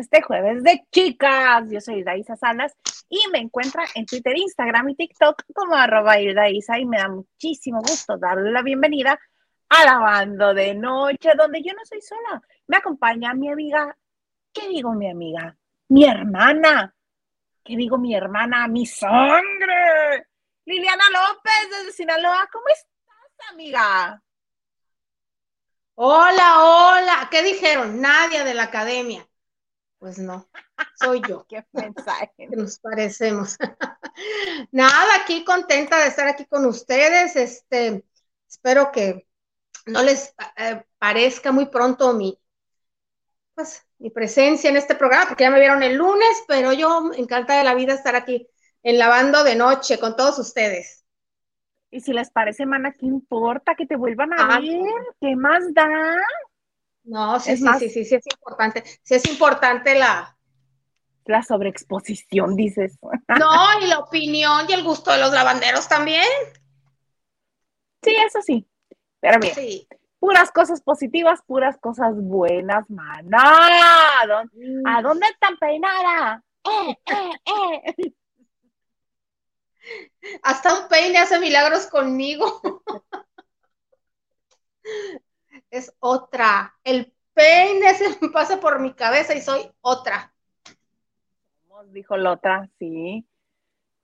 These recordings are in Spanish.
este jueves de chicas. Yo soy Daisa Salas y me encuentra en Twitter, Instagram y TikTok como arroba Isa y me da muchísimo gusto darle la bienvenida a la banda de noche, donde yo no soy sola. Me acompaña mi amiga, ¿qué digo mi amiga? Mi hermana. ¿Qué digo mi hermana? Mi sangre. Liliana López desde Sinaloa. ¿Cómo estás, amiga? Hola, hola. ¿Qué dijeron? Nadie de la academia. Pues no, soy yo. Qué mensaje. nos parecemos. Nada, aquí contenta de estar aquí con ustedes. Este, espero que no les eh, parezca muy pronto mi, pues, mi presencia en este programa, porque ya me vieron el lunes, pero yo encantada de la vida estar aquí en lavando de noche con todos ustedes. Y si les parece, mana, ¿qué importa que te vuelvan a ah, ver? ¿Qué más da? No, sí, sí, sí, sí, sí, es importante. Sí es importante la... La sobreexposición, dices. No, y la opinión y el gusto de los lavanderos también. Sí, eso sí. Pero bien, sí. puras cosas positivas, puras cosas buenas, mana. ¿A dónde, mm. están peinada? Eh, eh, eh. Hasta un peine hace milagros conmigo. es otra. El peine se me pasa por mi cabeza y soy otra. Dijo la otra, sí.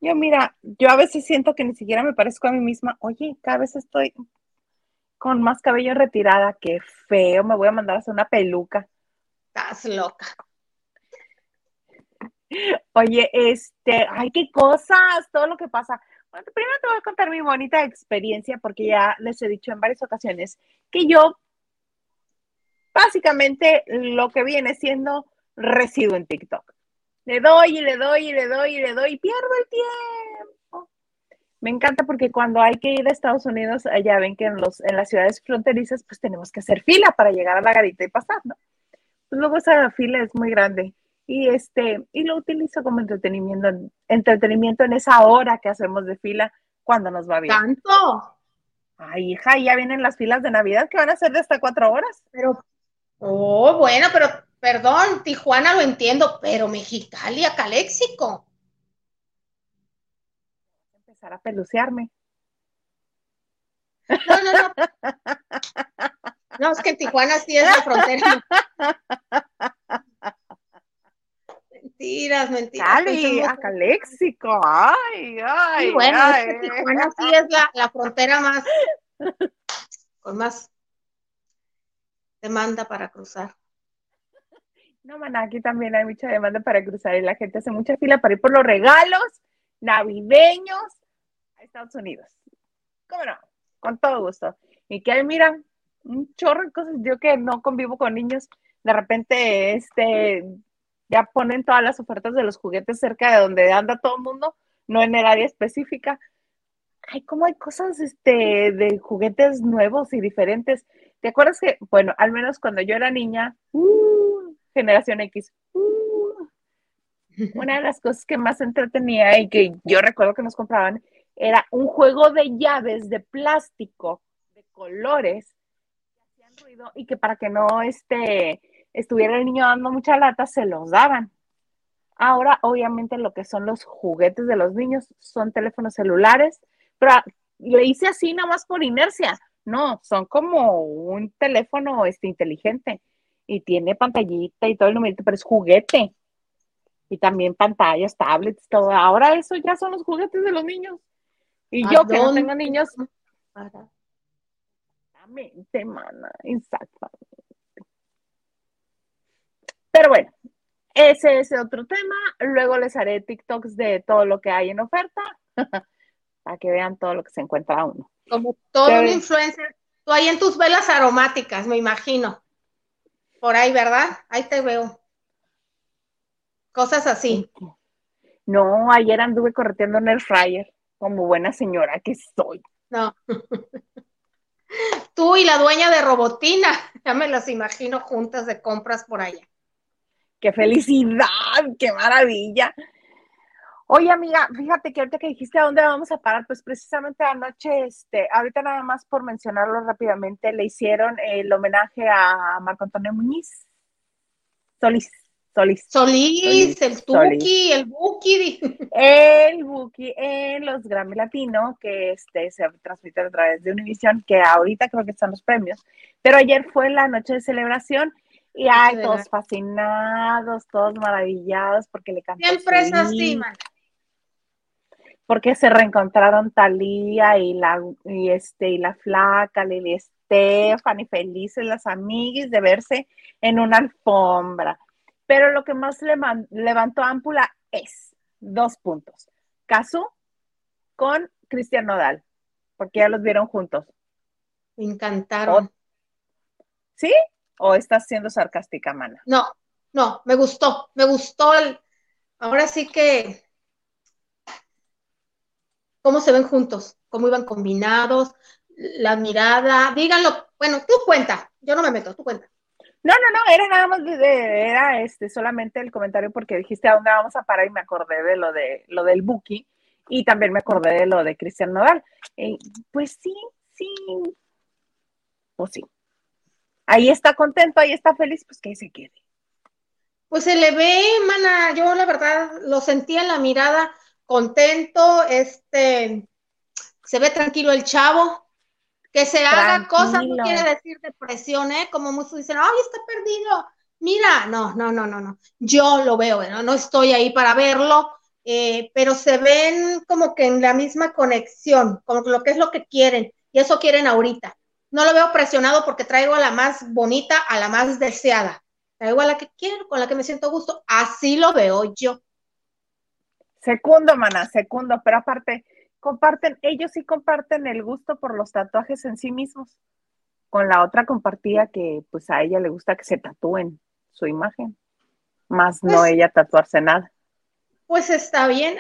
Yo, mira, yo a veces siento que ni siquiera me parezco a mí misma. Oye, cada vez estoy con más cabello retirada. Qué feo, me voy a mandar a hacer una peluca. Estás loca. Oye, este, ay, qué cosas, todo lo que pasa. Bueno, primero te voy a contar mi bonita experiencia porque ya les he dicho en varias ocasiones que yo básicamente lo que viene siendo residuo en TikTok. Le doy y le doy y le doy y le doy y pierdo el tiempo. Me encanta porque cuando hay que ir a Estados Unidos, ya ven que en, los, en las ciudades fronterizas, pues tenemos que hacer fila para llegar a la garita y pasar, ¿no? Pues luego esa fila es muy grande y este y lo utilizo como entretenimiento entretenimiento en esa hora que hacemos de fila cuando nos va bien. Tanto. Ay, hija, ya vienen las filas de Navidad que van a ser de hasta cuatro horas. Pero, oh, bueno, pero perdón, Tijuana lo entiendo, pero Mexicali a Caléxico. Empezar a pelucearme. No, no, no. No, es que en Tijuana sí es la frontera. Mentiras, mentiras. Cali, léxico. Ay, ay. Y bueno, ay. Tijuana sí es la, la frontera más, con más demanda para cruzar. No, man, aquí también hay mucha demanda para cruzar y la gente hace mucha fila para ir por los regalos navideños a Estados Unidos. ¿Cómo no? Con todo gusto. Y que hay, mira, un chorro de cosas. Yo que no convivo con niños, de repente, este, ya ponen todas las ofertas de los juguetes cerca de donde anda todo el mundo, no en el área específica. Ay, cómo hay cosas este, de juguetes nuevos y diferentes. ¿Te acuerdas que, bueno, al menos cuando yo era niña, uh, generación X, uh, una de las cosas que más entretenía y que yo recuerdo que nos compraban era un juego de llaves de plástico, de colores, que hacían ruido y que para que no, este, estuviera el niño dando mucha lata, se los daban. Ahora, obviamente, lo que son los juguetes de los niños son teléfonos celulares, pero le hice así nada más por inercia. No, son como un teléfono este, inteligente y tiene pantallita y todo el numerito, pero es juguete. Y también pantallas, tablets, todo. Ahora eso ya son los juguetes de los niños. Y yo que no tengo niños. Exactamente, mana, exactamente. Pero bueno, ese es otro tema. Luego les haré TikToks de todo lo que hay en oferta para que vean todo lo que se encuentra uno. Como todo un influencer. Tú ahí en tus velas aromáticas, me imagino. Por ahí, ¿verdad? Ahí te veo. Cosas así. No, ayer anduve correteando en el fryer, como buena señora que soy. No. Tú y la dueña de Robotina, ya me las imagino juntas de compras por allá qué felicidad, qué maravilla. Oye, amiga, fíjate que ahorita que dijiste a dónde vamos a parar, pues precisamente anoche, este, ahorita nada más por mencionarlo rápidamente, le hicieron el homenaje a Marco Antonio Muñiz, Solís, Solís. Solís, el Tuki, el Buki. El Buki en los Grammy Latino, que este, se transmite a través de Univision, que ahorita creo que están los premios. Pero ayer fue la noche de celebración y hay todos fascinados, todos maravillados porque le cantó. Siempre es así, man. Porque se reencontraron Talía y la y este y la flaca Lili Estefan y felices las amigas de verse en una alfombra. Pero lo que más le levantó ámpula es dos puntos. Casu con Cristian Nodal, porque ya los vieron juntos. Me encantaron. ¿Sí? ¿O estás siendo sarcástica, Mana? No, no, me gustó, me gustó el. Ahora sí que. ¿Cómo se ven juntos? ¿Cómo iban combinados? La mirada, díganlo. Bueno, tú cuenta, yo no me meto, tú cuenta. No, no, no, era nada más de, era este solamente el comentario porque dijiste a dónde vamos a parar y me acordé de lo de lo del Buki y también me acordé de lo de Cristian Nodal. Eh, pues sí, sí, pues sí. Ahí está contento, ahí está feliz, pues que ahí se quede. Pues se le ve, mana, yo la verdad lo sentía en la mirada contento, este, se ve tranquilo el chavo, que se haga cosas no quiere decir depresión, ¿eh? Como muchos dicen, ay, está perdido. Mira, no, no, no, no, no. Yo lo veo, ¿no? no estoy ahí para verlo, eh, pero se ven como que en la misma conexión, como lo que es lo que quieren, y eso quieren ahorita. No lo veo presionado porque traigo a la más bonita, a la más deseada. Traigo a la que quiero, con la que me siento a gusto. Así lo veo yo. Segundo, mana, segundo, pero aparte, comparten, ellos sí comparten el gusto por los tatuajes en sí mismos. Con la otra compartía que pues a ella le gusta que se tatúen su imagen, más no pues ella tatuarse nada. Pues está bien.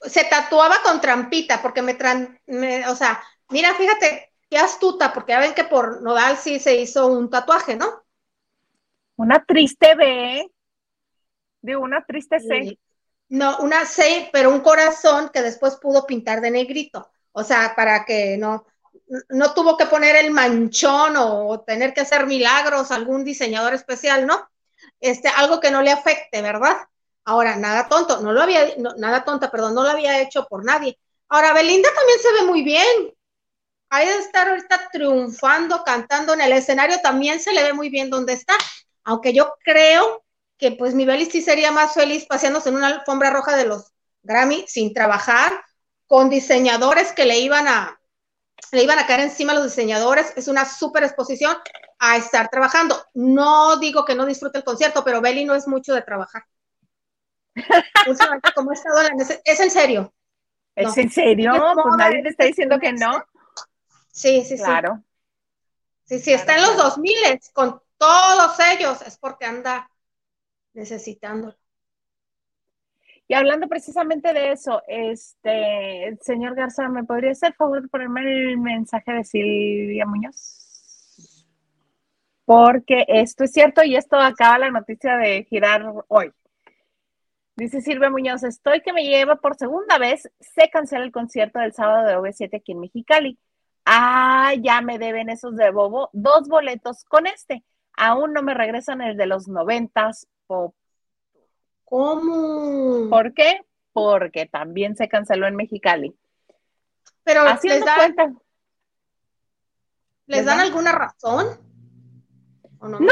Se tatuaba con trampita porque me, me o sea, mira, fíjate qué astuta, porque ya ven que por Nodal sí se hizo un tatuaje, ¿no? Una triste B, de una triste C. No, una C, pero un corazón que después pudo pintar de negrito. O sea, para que no, no tuvo que poner el manchón o tener que hacer milagros algún diseñador especial, ¿no? Este, algo que no le afecte, ¿verdad? Ahora, nada tonto, no lo había, nada tonta, perdón, no lo había hecho por nadie. Ahora, Belinda también se ve muy bien. Hay de estar ahorita triunfando, cantando en el escenario, también se le ve muy bien donde está. Aunque yo creo que pues mi Belis sí sería más feliz paseándose en una alfombra roja de los Grammy sin trabajar, con diseñadores que le iban a, le iban a caer encima a los diseñadores, es una súper exposición a estar trabajando. No digo que no disfrute el concierto, pero Beli no es mucho de trabajar. como es en serio. ¿Es en serio? Pues nadie te está diciendo que no. Sí, sí, sí. Claro. Sí, sí, está en los 2000 con todos ellos, es porque anda necesitándolo. Y hablando precisamente de eso, este, señor Garza, ¿me podría hacer favor de ponerme el mensaje de Silvia Muñoz? Porque esto es cierto y esto acaba la noticia de girar hoy. Dice Silvia Muñoz, estoy que me lleva por segunda vez, se cancela el concierto del sábado de OV7 aquí en Mexicali. Ah, ya me deben esos de Bobo, dos boletos con este. Aún no me regresan el de los noventas ¿Cómo? ¿Por qué? Porque también se canceló en Mexicali. Pero les dan, ¿les dan alguna razón? no? no?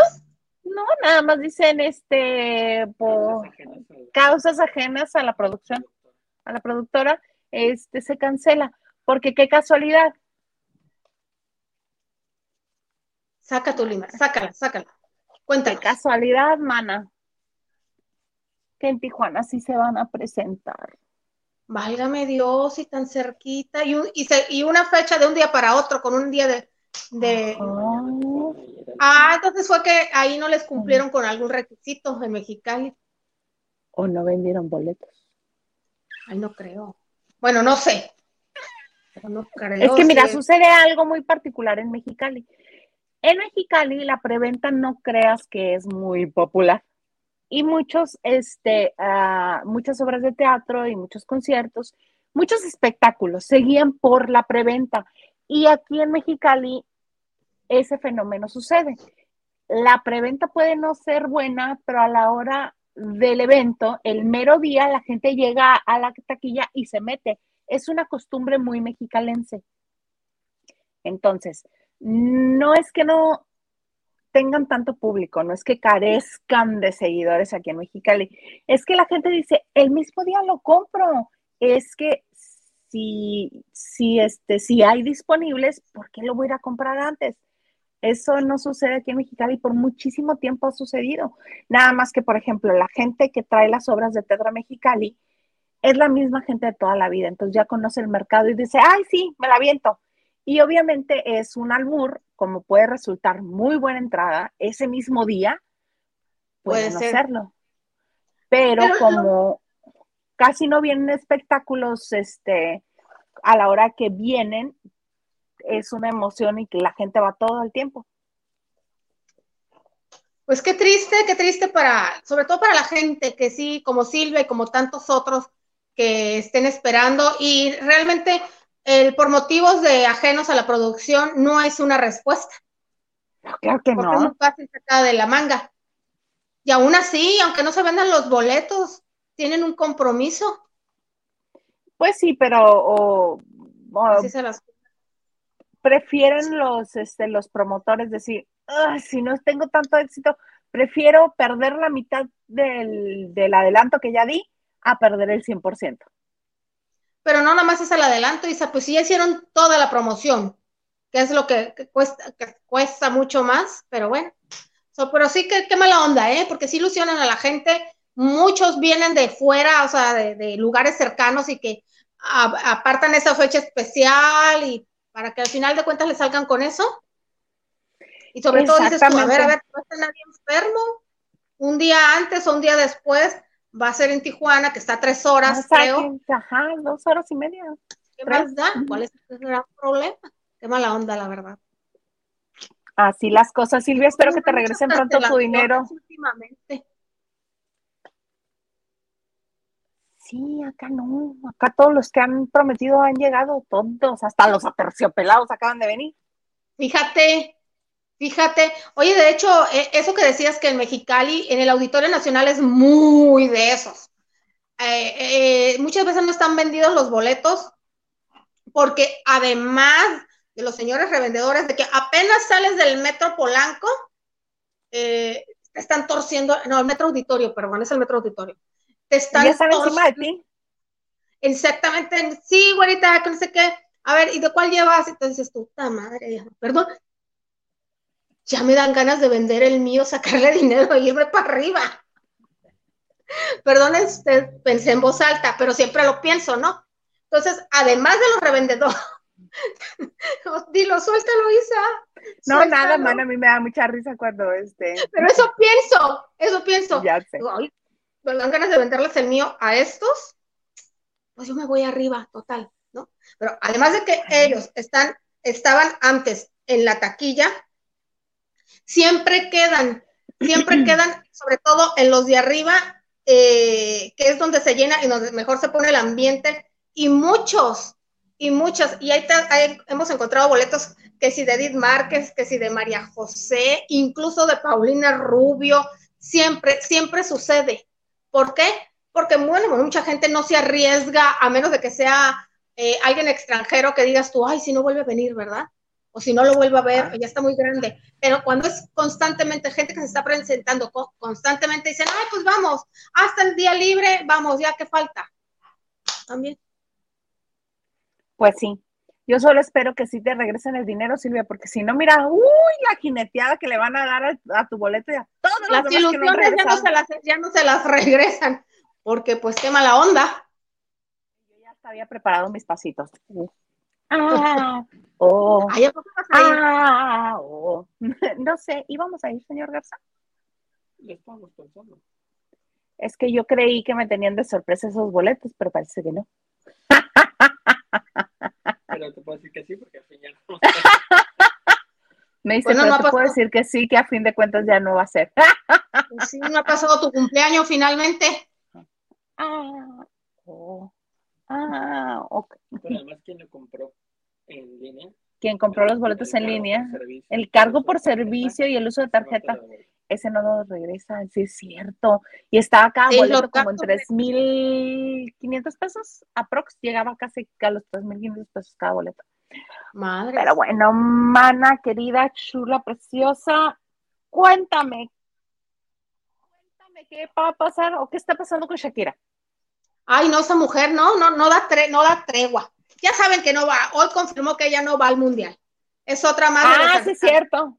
nada más dicen este por causas ajenas a la producción, a la productora, este se cancela. Porque qué casualidad. Saca tu lima, sácala, sácala. Cuéntale. casualidad, mana que en Tijuana sí se van a presentar. Válgame Dios, y tan cerquita, y, y, una fecha de un día para otro, con un día de... Ah, entonces fue que ahí no les cumplieron con algún requisito en Mexicali. O no vendieron boletos. Ay, no creo. Bueno, no sé. no creo, es que mira, sucede algo muy particular en Mexicali. En Mexicali la preventa no creas que es muy popular y muchos, este, uh, muchas obras de teatro y muchos conciertos, muchos espectáculos seguían por la preventa. Y aquí en Mexicali ese fenómeno sucede. la preventa puede no ser buena, pero a la hora del evento, el mero día, la gente llega a la taquilla y se mete. Es una costumbre muy mexicalense. Entonces, no es que no tengan tanto público, no es que carezcan de seguidores aquí en Mexicali, es que la gente dice, el mismo día lo compro. Es que si, si, este, si hay disponibles, ¿por qué lo voy a ir a comprar antes? Eso no sucede aquí en Mexicali por muchísimo tiempo ha sucedido. Nada más que, por ejemplo, la gente que trae las obras de Tetra Mexicali es la misma gente de toda la vida. Entonces ya conoce el mercado y dice, ay, sí, me la viento. Y obviamente es un albur, como puede resultar muy buena entrada ese mismo día, puede hacerlo. Pero, como casi no vienen espectáculos este, a la hora que vienen, es una emoción y que la gente va todo el tiempo. Pues qué triste, qué triste para, sobre todo para la gente que sí, como Silvia y como tantos otros que estén esperando y realmente el por motivos de ajenos a la producción no es una respuesta. claro que porque no. es muy fácil sacar de la manga. Y aún así, aunque no se vendan los boletos, tienen un compromiso. Pues sí, pero o, prefieren los, este, los promotores decir, si no tengo tanto éxito, prefiero perder la mitad del, del adelanto que ya di a perder el 100%. Pero no nada más es el adelanto, Isa, pues sí ya hicieron toda la promoción, que es lo que, cuesta, que cuesta mucho más, pero bueno. pero sí que qué mala onda, ¿eh? Porque sí ilusionan a la gente. Muchos vienen de fuera, o sea, de, de lugares cercanos y que apartan esa fecha especial y para que al final de cuentas le salgan con eso. Y sobre todo dices tú, a ver, a ver, no está nadie enfermo. Un día antes o un día después va a ser en Tijuana, que está a tres horas, creo. Ajá, dos horas y media. ¿Qué más da? ¿Cuál es el gran problema? Qué mala onda, la verdad. Así las cosas, Silvia. Espero que te regresen pronto tu dinero. Últimamente. Sí, acá no, acá todos los que han prometido han llegado, todos, hasta los aterciopelados acaban de venir. Fíjate, fíjate, oye, de hecho, e, eso que decías que en Mexicali, en el Auditorio Nacional es muy de esos. Eh, eh, muchas veces no están vendidos los boletos porque además de los señores revendedores, de que apenas sales del metro Polanco, eh, están torciendo, no, el metro auditorio, perdón, es el metro auditorio te están ya están encima de ti. Exactamente, sí, güerita, que no sé qué. A ver, ¿y de cuál llevas? Entonces tú, puta madre, perdón. Ya me dan ganas de vender el mío, sacarle dinero y irme para arriba. Perdón, este, pensé en voz alta, pero siempre lo pienso, ¿no? Entonces, además de los revendedores, dilo, suéltalo, Isa. No, nada, man, a mí me da mucha risa cuando este. Pero eso pienso, eso pienso. Ya sé dan ganas de venderles el mío a estos, pues yo me voy arriba, total, ¿no? Pero además de que ellos están, estaban antes en la taquilla, siempre quedan, siempre quedan, sobre todo en los de arriba, eh, que es donde se llena y donde mejor se pone el ambiente, y muchos, y muchas, y ahí, ahí hemos encontrado boletos que si de Edith Márquez, que si de María José, incluso de Paulina Rubio, siempre, siempre sucede. ¿Por qué? Porque, bueno, mucha gente no se arriesga a menos de que sea eh, alguien extranjero que digas tú, ay, si no vuelve a venir, ¿verdad? O si no lo vuelve a ver, ya está muy grande. Pero cuando es constantemente gente que se está presentando, constantemente dicen, ay, pues vamos, hasta el día libre, vamos, ya que falta. También. Pues sí, yo solo espero que sí te regresen el dinero, Silvia, porque si no, mira, uy, la jineteada que le van a dar a, tu boleto y a todos los Las ilusiones ya, no se las, ya no se las regresan, porque pues qué mala onda. Yo ya había preparado mis pasitos. Ah, oh, ah, oh. No sé, ¿íbamos a ir, señor Garza? estamos pensando. Es que yo creí que me tenían de sorpresa esos boletos, pero parece que no. Pero te puedo decir que sí, porque al fin ya no. Me dice, bueno, no te puedo decir que sí, que a fin de cuentas ya no va a ser. sí, no ha pasado tu cumpleaños finalmente. Ah, oh. Ah, ok. Pero además, ¿quién lo compró? En línea. Quien compró los boletos en línea, el cargo por servicio y el uso de tarjeta, ese no lo regresa, sí es cierto. Y estaba cada boleto como en gasto- 3.500 pesos, aprox, llegaba casi a los 3.500 pesos cada boleto. Madre. Pero bueno, mana querida, chula, preciosa, cuéntame, cuéntame qué va a pasar o qué está pasando con Shakira. Ay, no, esa mujer no, no, no da, tre- no da tregua. Ya saben que no va. Hoy confirmó que ella no va al mundial. Es otra más. Ah, sí es cierto.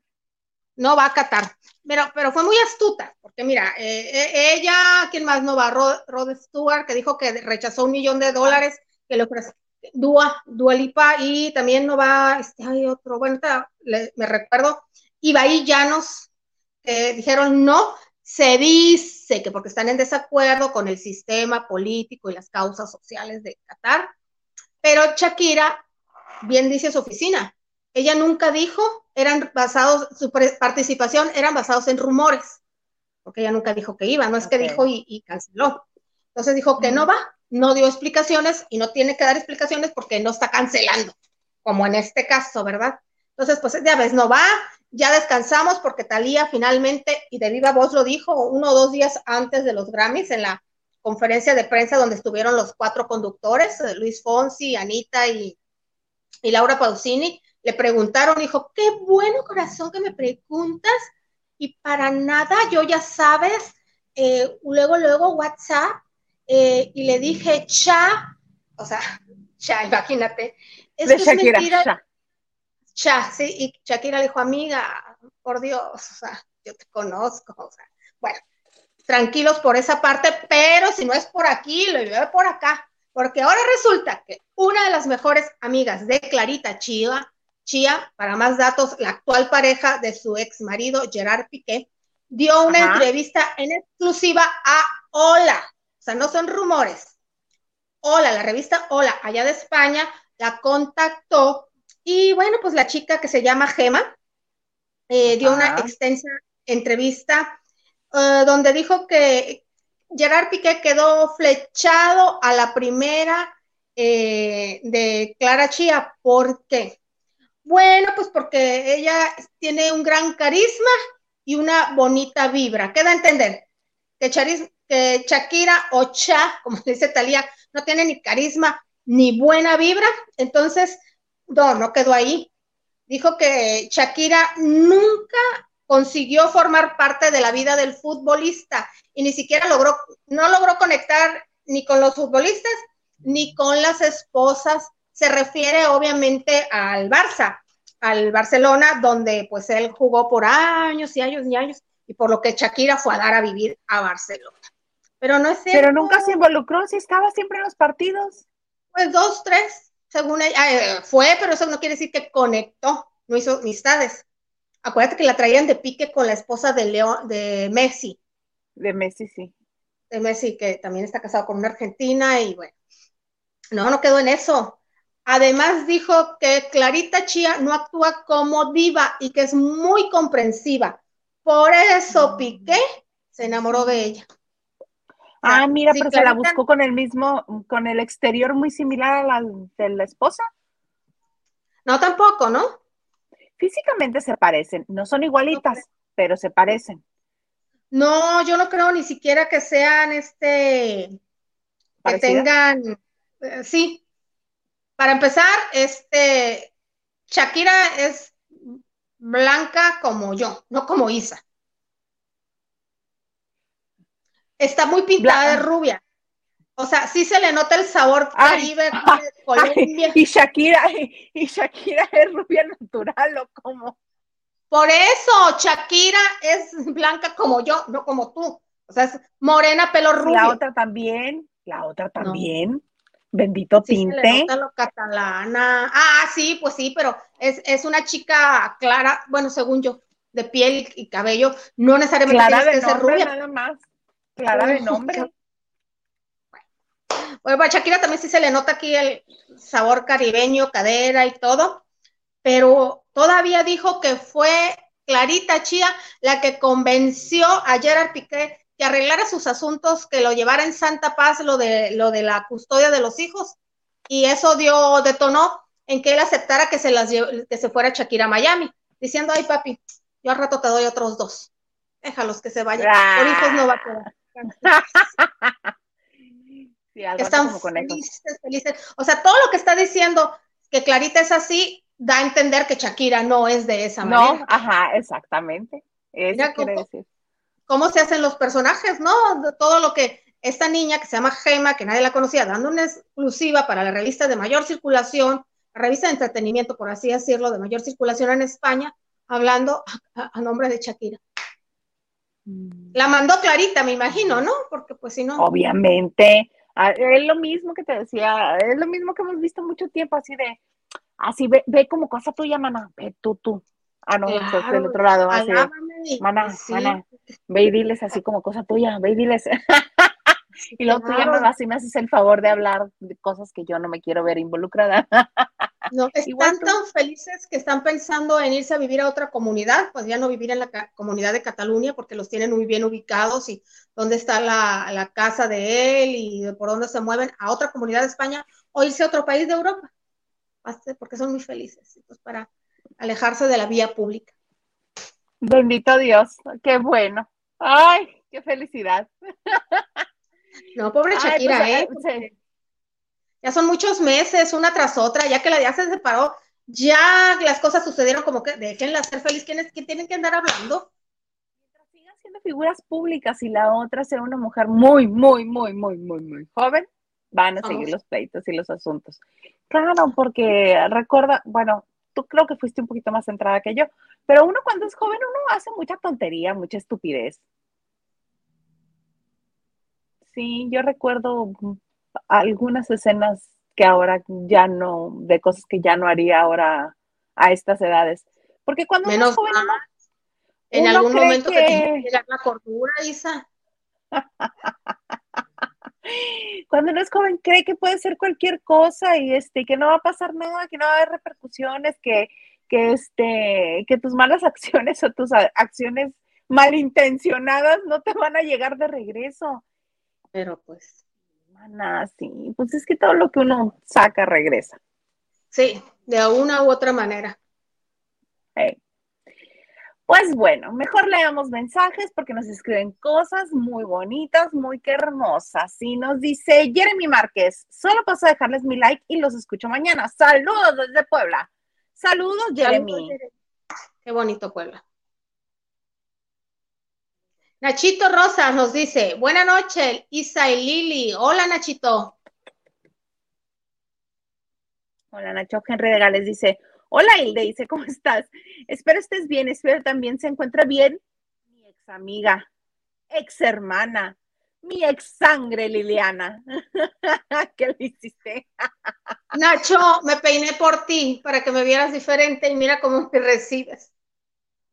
No va a Qatar. Pero, pero fue muy astuta, porque mira, eh, eh, ella, ¿quién más no va? Rod, Rod Stewart, que dijo que rechazó un millón de dólares que le ofreció Dua, Dua Lipa, y también no va, este, hay otro, bueno, me recuerdo, Ibaí Llanos, que dijeron no, se dice que porque están en desacuerdo con el sistema político y las causas sociales de Qatar, pero Shakira, bien dice su oficina, ella nunca dijo, eran basados, su participación eran basados en rumores, porque ella nunca dijo que iba, no es que dijo y, y canceló. Entonces dijo que no va, no dio explicaciones y no tiene que dar explicaciones porque no está cancelando, como en este caso, ¿verdad? Entonces, pues ya ves, no va, ya descansamos porque Talía finalmente, y de viva voz lo dijo, uno o dos días antes de los Grammys en la conferencia de prensa donde estuvieron los cuatro conductores, eh, Luis Fonsi, Anita y, y Laura Pausini, le preguntaron, dijo, qué bueno corazón que me preguntas, y para nada, yo ya sabes, eh, luego, luego WhatsApp, eh, y le dije, cha, o sea, cha, imagínate, es que es mentira, Cha, sí, y Shakira le dijo, amiga, por Dios, o sea, yo te conozco, o sea, bueno, tranquilos por esa parte, pero si no es por aquí, lo llevé por acá, porque ahora resulta que una de las mejores amigas de Clarita Chía, Chía, para más datos, la actual pareja de su ex marido, Gerard Piqué, dio una Ajá. entrevista en exclusiva a Hola, o sea, no son rumores. Hola, la revista Hola, allá de España, la contactó y bueno, pues la chica que se llama Gema eh, dio una extensa entrevista eh, donde dijo que Gerard Piqué quedó flechado a la primera eh, de Clara Chía. ¿Por qué? Bueno, pues porque ella tiene un gran carisma y una bonita vibra. Queda a entender que, Charis, que Shakira o Cha, como dice Talía, no tiene ni carisma ni buena vibra. Entonces, no, no quedó ahí. Dijo que Shakira nunca consiguió formar parte de la vida del futbolista y ni siquiera logró, no logró conectar ni con los futbolistas ni con las esposas. Se refiere obviamente al Barça, al Barcelona, donde pues él jugó por años y años y años y por lo que Shakira fue a dar a vivir a Barcelona. Pero no es cierto. Pero nunca se involucró, si estaba siempre en los partidos. Pues dos, tres, según ella, eh, fue, pero eso no quiere decir que conectó, no hizo amistades. Acuérdate que la traían de pique con la esposa de Leo, de Messi, De Messi, sí. de Messi, que también está casado con una argentina, y bueno, no, no quedó en eso. Además dijo que Clarita Chía no actúa como diva y que es muy comprensiva. Por eso Piqué se enamoró de ella. Ah, mira, sí, pero se la buscó con el mismo, con el exterior muy similar a la de la esposa. No, tampoco, ¿no? Físicamente se parecen, no son igualitas, pero se parecen. No, yo no creo ni siquiera que sean este, que tengan, eh, sí. Para empezar, este, Shakira es blanca como yo, no como Isa. Está muy pintada de rubia. O sea, sí se le nota el sabor Ay, caribe de Ay, Colombia. y Shakira, y, Shakira es rubia natural, ¿o cómo? Por eso, Shakira es blanca como yo, no como tú. O sea, es morena, pelo rubio. La otra también, la otra también. Bendito Sí, se le tinte. nota lo catalana. Ah, sí, pues sí, pero es, es una chica clara, bueno, según yo, de piel y, cabello, no necesariamente Clara tienes de que ser rubia. nada más. Clara de nombre. Bueno, a Shakira también sí se le nota aquí el sabor caribeño, cadera y todo, pero todavía dijo que fue Clarita Chía la que convenció a Gerard Piqué que arreglara sus asuntos, que lo llevara en santa paz lo de, lo de la custodia de los hijos, y eso dio, detonó en que él aceptara que se las que se fuera Shakira a Miami, diciendo, ay papi, yo al rato te doy otros dos. Déjalos que se vayan. Por hijos no va a quedar. Están felices, felices. O sea, todo lo que está diciendo que Clarita es así, da a entender que Shakira no es de esa manera. No, ajá, exactamente. Eso quiere decir. ¿Cómo se hacen los personajes, no? Todo lo que esta niña que se llama Gema, que nadie la conocía, dando una exclusiva para la revista de mayor circulación, la revista de entretenimiento, por así decirlo, de mayor circulación en España, hablando a, nombre de Shakira. Mm. La mandó Clarita, me imagino, ¿no? Porque pues si no. Obviamente. Ah, es lo mismo que te decía, es lo mismo que hemos visto mucho tiempo, así de, así ve, ve como cosa tuya, mana, ve tú, tú. Ah, no, claro, del otro lado, así mana, mana, ve y diles así como cosa tuya, ve y diles. y luego tú ya me vas y me haces el favor de hablar de cosas que yo no me quiero ver involucrada. no, están tan felices que están pensando en irse a vivir a otra comunidad, pues ya no vivir en la comunidad de Cataluña porque los tienen muy bien ubicados y dónde está la, la casa de él y por dónde se mueven a otra comunidad de España o irse a otro país de Europa, porque son muy felices, pues para alejarse de la vía pública. Bendito Dios, qué bueno. Ay, qué felicidad. No, pobre Shakira, pues, ¿eh? Ya son muchos meses, una tras otra, ya que la ya se separó, ya las cosas sucedieron como que déjenla ser feliz, ¿quiénes que tienen que andar hablando? Mientras sigan siendo figuras públicas y la otra sea una mujer muy, muy, muy, muy, muy, muy joven, van a seguir los pleitos y los asuntos. Claro, porque recuerda, bueno, tú creo que fuiste un poquito más centrada que yo, pero uno cuando es joven, uno hace mucha tontería, mucha estupidez. Sí, yo recuerdo algunas escenas que ahora ya no, de cosas que ya no haría ahora a estas edades. Porque cuando Menos joven, en algún momento que... tiene que la cordura, Isa. cuando uno es joven cree que puede ser cualquier cosa y este que no va a pasar nada, que no va a haber repercusiones, que, que este que tus malas acciones o tus acciones malintencionadas no te van a llegar de regreso. Pero pues sí, pues es que todo lo que uno saca regresa. Sí, de una u otra manera. Pues bueno, mejor leamos mensajes porque nos escriben cosas muy bonitas, muy que hermosas. Y nos dice Jeremy Márquez, solo paso a dejarles mi like y los escucho mañana. Saludos desde Puebla. Saludos, Jeremy. Qué bonito Puebla. Nachito Rosa nos dice, buena noche, Isa y Lili. Hola, Nachito. Hola, Nacho. Henry de Gales dice, hola, Hilde, dice, ¿cómo estás? Espero estés bien, espero también se encuentra bien mi ex amiga, ex hermana, mi ex sangre, Liliana. ¿Qué le hiciste? Nacho, me peiné por ti para que me vieras diferente y mira cómo me recibes.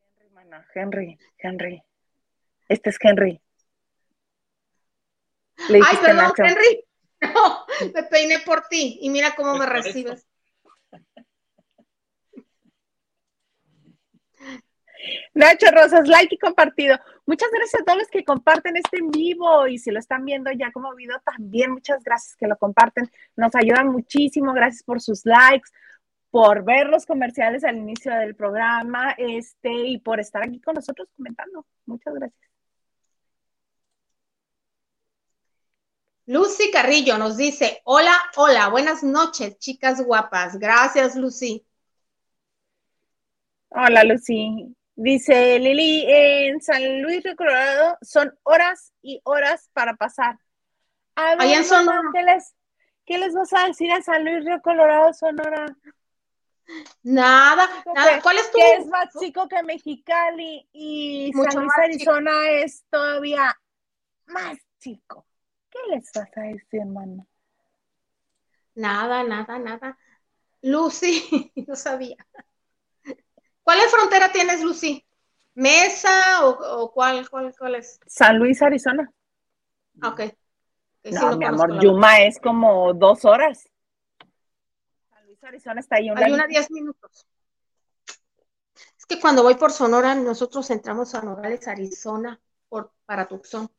Henry, hermana, Henry, Henry. Este es Henry. Ay, perdón, Henry. No, me peiné por ti y mira cómo me recibes. Nacho Rosas, like y compartido. Muchas gracias a todos los que comparten este en vivo y si lo están viendo ya como video también, muchas gracias que lo comparten. Nos ayudan muchísimo. Gracias por sus likes, por ver los comerciales al inicio del programa este, y por estar aquí con nosotros comentando. Muchas gracias. Lucy Carrillo nos dice, hola, hola, buenas noches, chicas guapas. Gracias, Lucy. Hola, Lucy. Dice Lili, en San Luis de Colorado son horas y horas para pasar. A ver, Sonora. ¿qué les, ¿Qué les vas a decir a San Luis Río Colorado, Sonora? Nada, nada. ¿Cuál es tu? Que es más chico que Mexicali y San Luis, Arizona es todavía más chico. ¿Qué les pasa a este hermano? Nada, nada, nada. Lucy, no sabía. ¿Cuál es frontera tienes, Lucy? ¿Mesa o, cuál, cuál, cuál, es? San Luis, Arizona. Ok. no, mi amor, Yuma es como dos horas. San Luis, Arizona está ahí. Hay una diez minutos. Es que cuando voy por Sonora, nosotros entramos a Nogales, Arizona, por, para Tucson.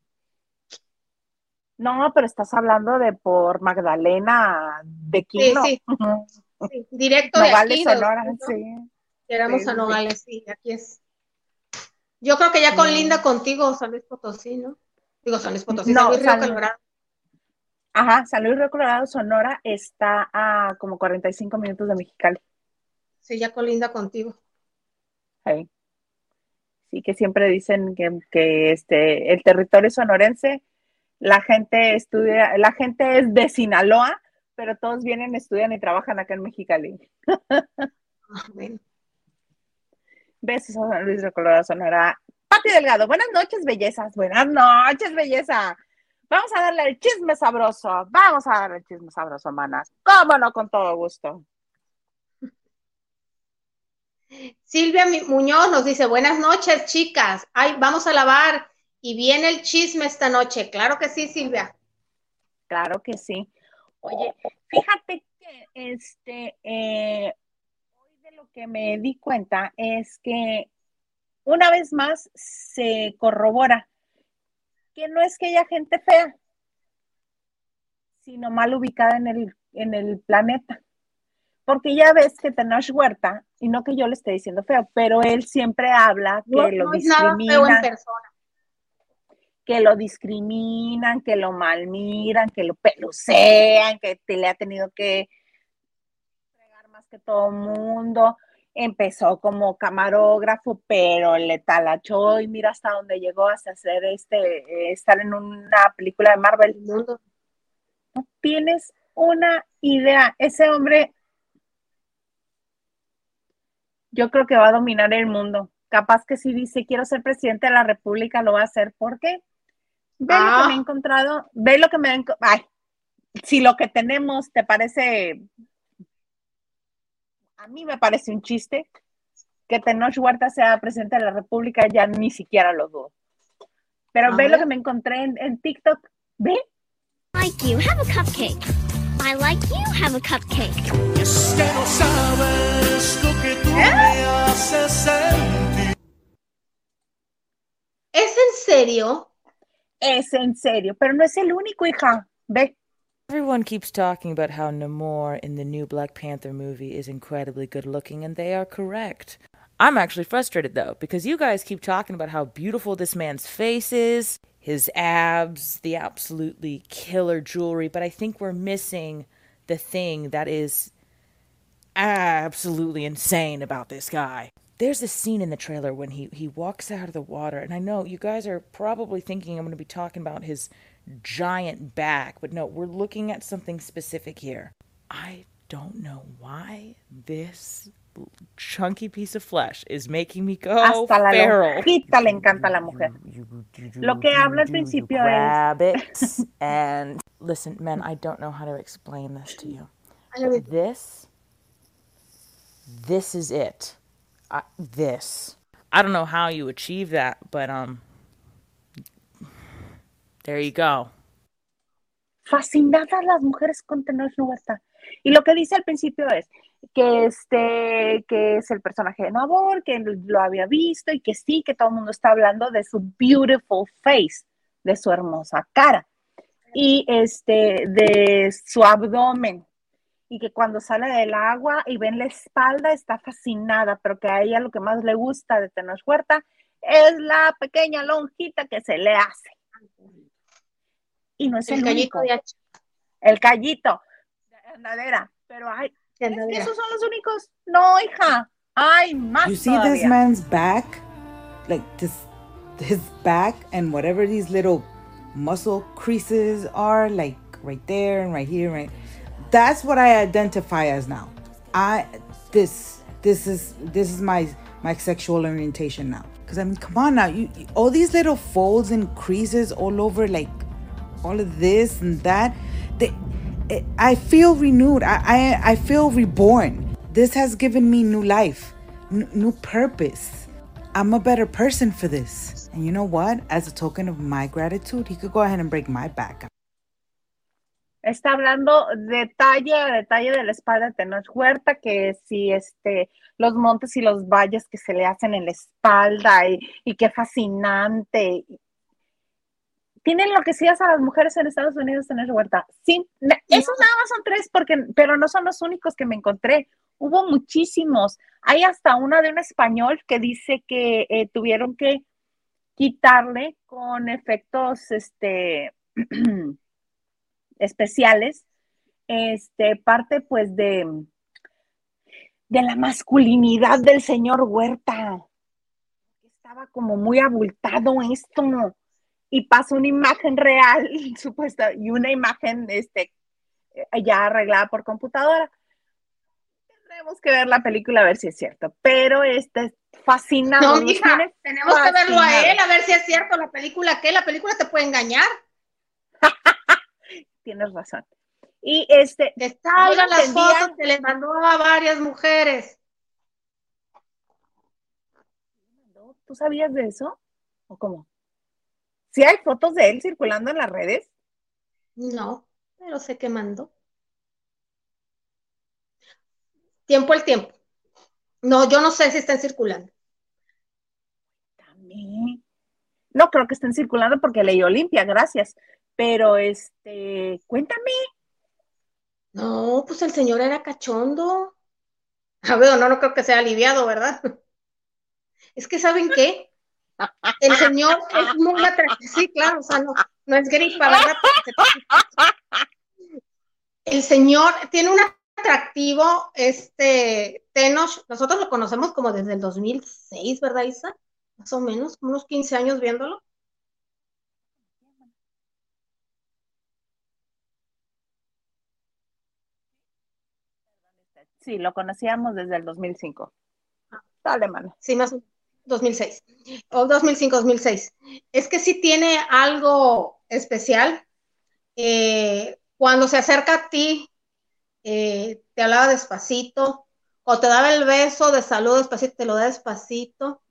No, pero estás hablando de por Magdalena de Quino. Sí, Sí, directo de Nogales, aquí. de- Sonora, ¿no? sí. Éramos Sí, a sí. Nogales, sí, aquí es. Yo creo que ya con Sí. Linda contigo, San Luis Potosí, ¿no? Digo, San Luis Potosí, No, San Luis Río San- Colorado. Ajá, San Luis Río Colorado, Sonora está a como 45 minutos de Mexicali. Sí, ya con Linda contigo. Sí, Sí, que siempre dicen que, que este, el territorio sonorense, la gente estudia, la gente es de Sinaloa, pero todos vienen, estudian y trabajan acá en Mexicali. Besos a San Luis Río Colorado, Sonora. Pati Delgado, buenas noches, bellezas. Buenas noches, belleza. Vamos a darle el chisme sabroso. Vamos a darle el chisme sabroso, manas. Cómo no, con todo gusto. Silvia Muñoz nos dice, buenas noches, chicas. Ay, vamos a lavar y viene el chisme esta noche. Claro que sí, Silvia. Claro que sí. Oye, fíjate que este, eh, hoy de lo que me di cuenta es que una vez más se corrobora que no es que haya gente fea, sino mal ubicada en el, en el planeta. Porque ya ves que Tenoch Huerta, y no que yo le esté diciendo feo, pero él siempre habla que No, lo no es nada feo en persona. Que lo discriminan, que lo malmiran, que lo pelucean, que te le ha tenido que fregar más que todo mundo. Empezó como camarógrafo, pero le talachó y mira hasta dónde llegó hasta hacer este, estar en una película de Marvel. El mundo. No tienes una idea. Ese hombre, yo creo que va a dominar el mundo. Capaz que si dice quiero ser presidente de la República, lo va a hacer. ¿Por qué? Ve lo Ah. que me he encontrado, ve lo que me Ay, si lo que tenemos te parece, a mí me parece un chiste, que Tenoch Huerta sea presidente de la República, ya ni siquiera lo dudo. Pero A ve lo que me encontré en, en TikTok, ve, like you, have a cupcake. I like you, have a cupcake. Es que no sabes lo que tú me haces sentir. ¿Es en serio? Es en serio, pero no es el único, hija, ve. Everyone keeps talking about how Namor in the new Black Panther movie is incredibly good looking, and they are correct. I'm actually frustrated though, because you guys keep talking about how beautiful this man's face is, his abs, the absolutely killer jewelry, but I think we're missing the thing that is absolutely insane about this guy. There's a scene in the trailer when he, he walks out of the water, and I know you guys are probably thinking I'm going to be talking about his giant back, but no, we're looking at something specific here. I don't know why this chunky piece of flesh is making me go Hasta la feral. lonjita le encanta la mujer. Lo que habla al principio es- grab it and listen, men, I don't know how to explain this to you. This, this is it. I, this. I don't know how you achieve that, but um, there you go. fascinadas las mujeres con Tenoch Huerta. Y lo que dice al principio es que este, que es el personaje de Nabor, que lo había visto y que sí, que todo el mundo está hablando de su beautiful face, de su hermosa cara y este, de su abdomen. Y que cuando sale del agua y ven la espalda está fascinada, pero que a ella lo que más le gusta de Tenoch Huerta es la pequeña lonjita que se le hace. Y no es el, El único callito de el callito de andadera. Pero ay, ¿es que esos son los únicos? No, hija. Ay, más You see this todavía. man's back? Like this his back and whatever these little muscle creases are, like right there and right here, right. That's what I identify as now. I this this is this is my my sexual orientation now. Cause I mean, come on now, you, all these little folds and creases all over, like all of this and that. They, it, I feel renewed. I, I I feel reborn. This has given me new life, n- new purpose. I'm a better person for this. And you know what? As a token of my gratitude, he could go ahead and break my back. Está hablando detalle a detalle de la espalda de Tenoch Huerta, que si este, los montes y los valles que se le hacen en la espalda y, y qué fascinante. tienen enloquecidas a las mujeres en Estados Unidos tener huerta. Sí, esos nada más son tres, porque, pero no son los únicos que me encontré. Hubo muchísimos. Hay hasta una de un español que dice que eh, tuvieron que quitarle con efectos este, especiales, este, parte pues de, de la masculinidad del señor Huerta. Estaba como muy abultado esto. Y pasó una imagen real, supuesta, y una imagen este, eh, ya arreglada por computadora. Tendremos que ver la película a ver si es cierto. Pero este fascinado. No, tenemos que verlo a él, a ver si es cierto la película, que la película te puede engañar. Tienes razón. Y este, Que salgan las fotos que le mandó a varias mujeres. ¿tú sabías de eso? ¿O cómo? ¿Sí hay fotos de él circulando en las redes? No, pero sé que mandó. Tiempo el tiempo. No, yo no sé si están circulando. También. No creo que estén circulando porque leí Olimpia, gracias. Pero este, cuéntame. No, pues el señor era cachondo. A ver, no, no creo que sea aliviado, ¿verdad? Es que, ¿saben qué? El señor es muy atractivo. Sí, claro, o sea, no, no es gripa, ¿verdad? El señor tiene un atractivo, este, Tenoch, nosotros lo conocemos como desde el 2006, ¿verdad, Isa? Más o menos, unos 15 años viéndolo. Sí, lo conocíamos desde el 2005. Dale, mano. Sí, más o 2006 o 2005, 2006. Es que sí tiene algo especial. Eh, cuando se acerca a ti, eh, te hablaba despacito, o te daba el beso de salud despacito, te lo da despacito,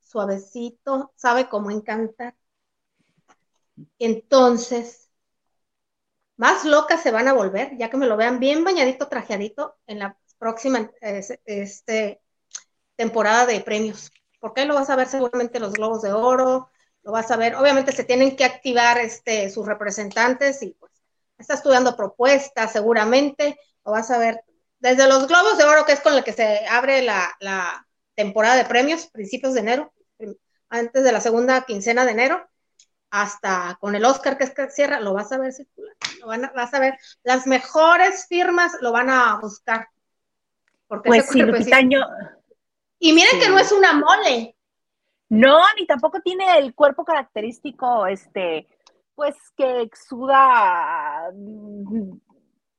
suavecito, sabe cómo encantar. Entonces, más locas se van a volver, ya que me lo vean bien bañadito, trajeadito en la próxima este, temporada de premios. Porque ahí lo vas a ver seguramente los globos de oro, lo vas a ver, obviamente se tienen que activar este, sus representantes y pues está estudiando propuestas seguramente, lo vas a ver desde los globos de oro, que es con el que se abre la, temporada de premios, principios de enero, antes de la segunda quincena de enero, hasta con el Oscar que es que cierra, lo vas a ver circular, lo van vas a ver, las mejores firmas lo van a buscar. Porque Pues ese sí, Lupita, yo, y miren Sí. que no es una mole. No, ni tampoco tiene el cuerpo característico, este, pues que exuda mm,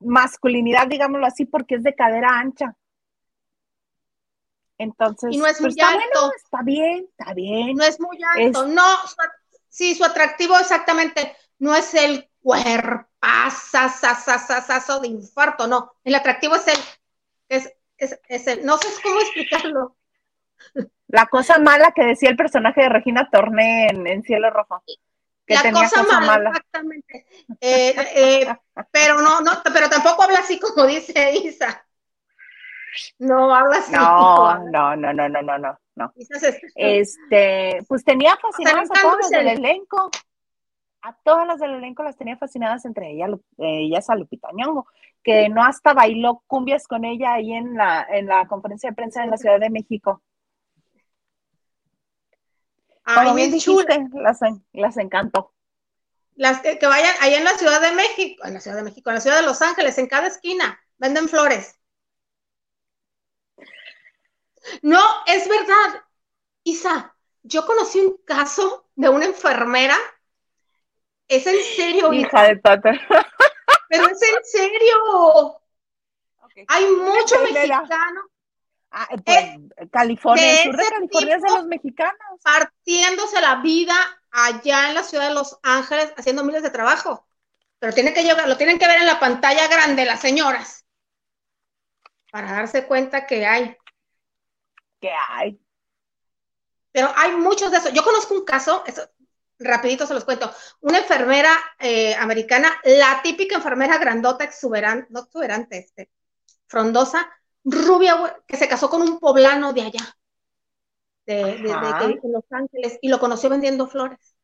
masculinidad, digámoslo así, porque es de cadera ancha. Entonces, Y no es muy pues, está alto. bueno, está bien, está bien. No es muy alto. No, su- sí, su atractivo exactamente no es el cuerpazazazazazazo de infarto, no. El atractivo es el, es, es, es el, no sé cómo explicarlo. La cosa mala que decía el personaje de Regina Torné en, en Cielo Rojo. Que la tenía cosa, mala, exactamente. Eh, eh, pero no, no, pero tampoco habla así como dice Isa. No habla así. No, no, no, no, no, no, no, no. Isa se- Este, pues tenía a todas las del Arrancándosele. elenco. A todas las del elenco las tenía fascinadas, entre ellas, eh, ellas a Lupita Nyong'o, que no hasta bailó cumbias con ella ahí en la, en la conferencia de prensa en la Ciudad de México. Como bien bien dijiste, las, las encantó. Las que, que vayan allá en la Ciudad de México, en la Ciudad de México, en la Ciudad de Los Ángeles, en cada esquina, venden flores. No, es verdad. Isa, yo conocí un caso de una enfermera. Es en serio, hija, de Tata. pero es en serio. Hay mucho mexicano Ah, pues, California, de el sur de ese California es de los mexicanos. partiéndose la vida allá en la ciudad de Los Ángeles haciendo miles de trabajo. Pero tiene que llevar, lo tienen que ver en la pantalla grande las señoras para darse cuenta que hay. Que hay. Pero hay muchos de esos. Yo conozco un caso, eso, rapidito se los cuento. Una enfermera eh, americana, la típica enfermera grandota, exuberante, no exuberante, este, frondosa, rubia, que se casó con un poblano de allá, de, Los Ángeles, y lo conoció vendiendo flores.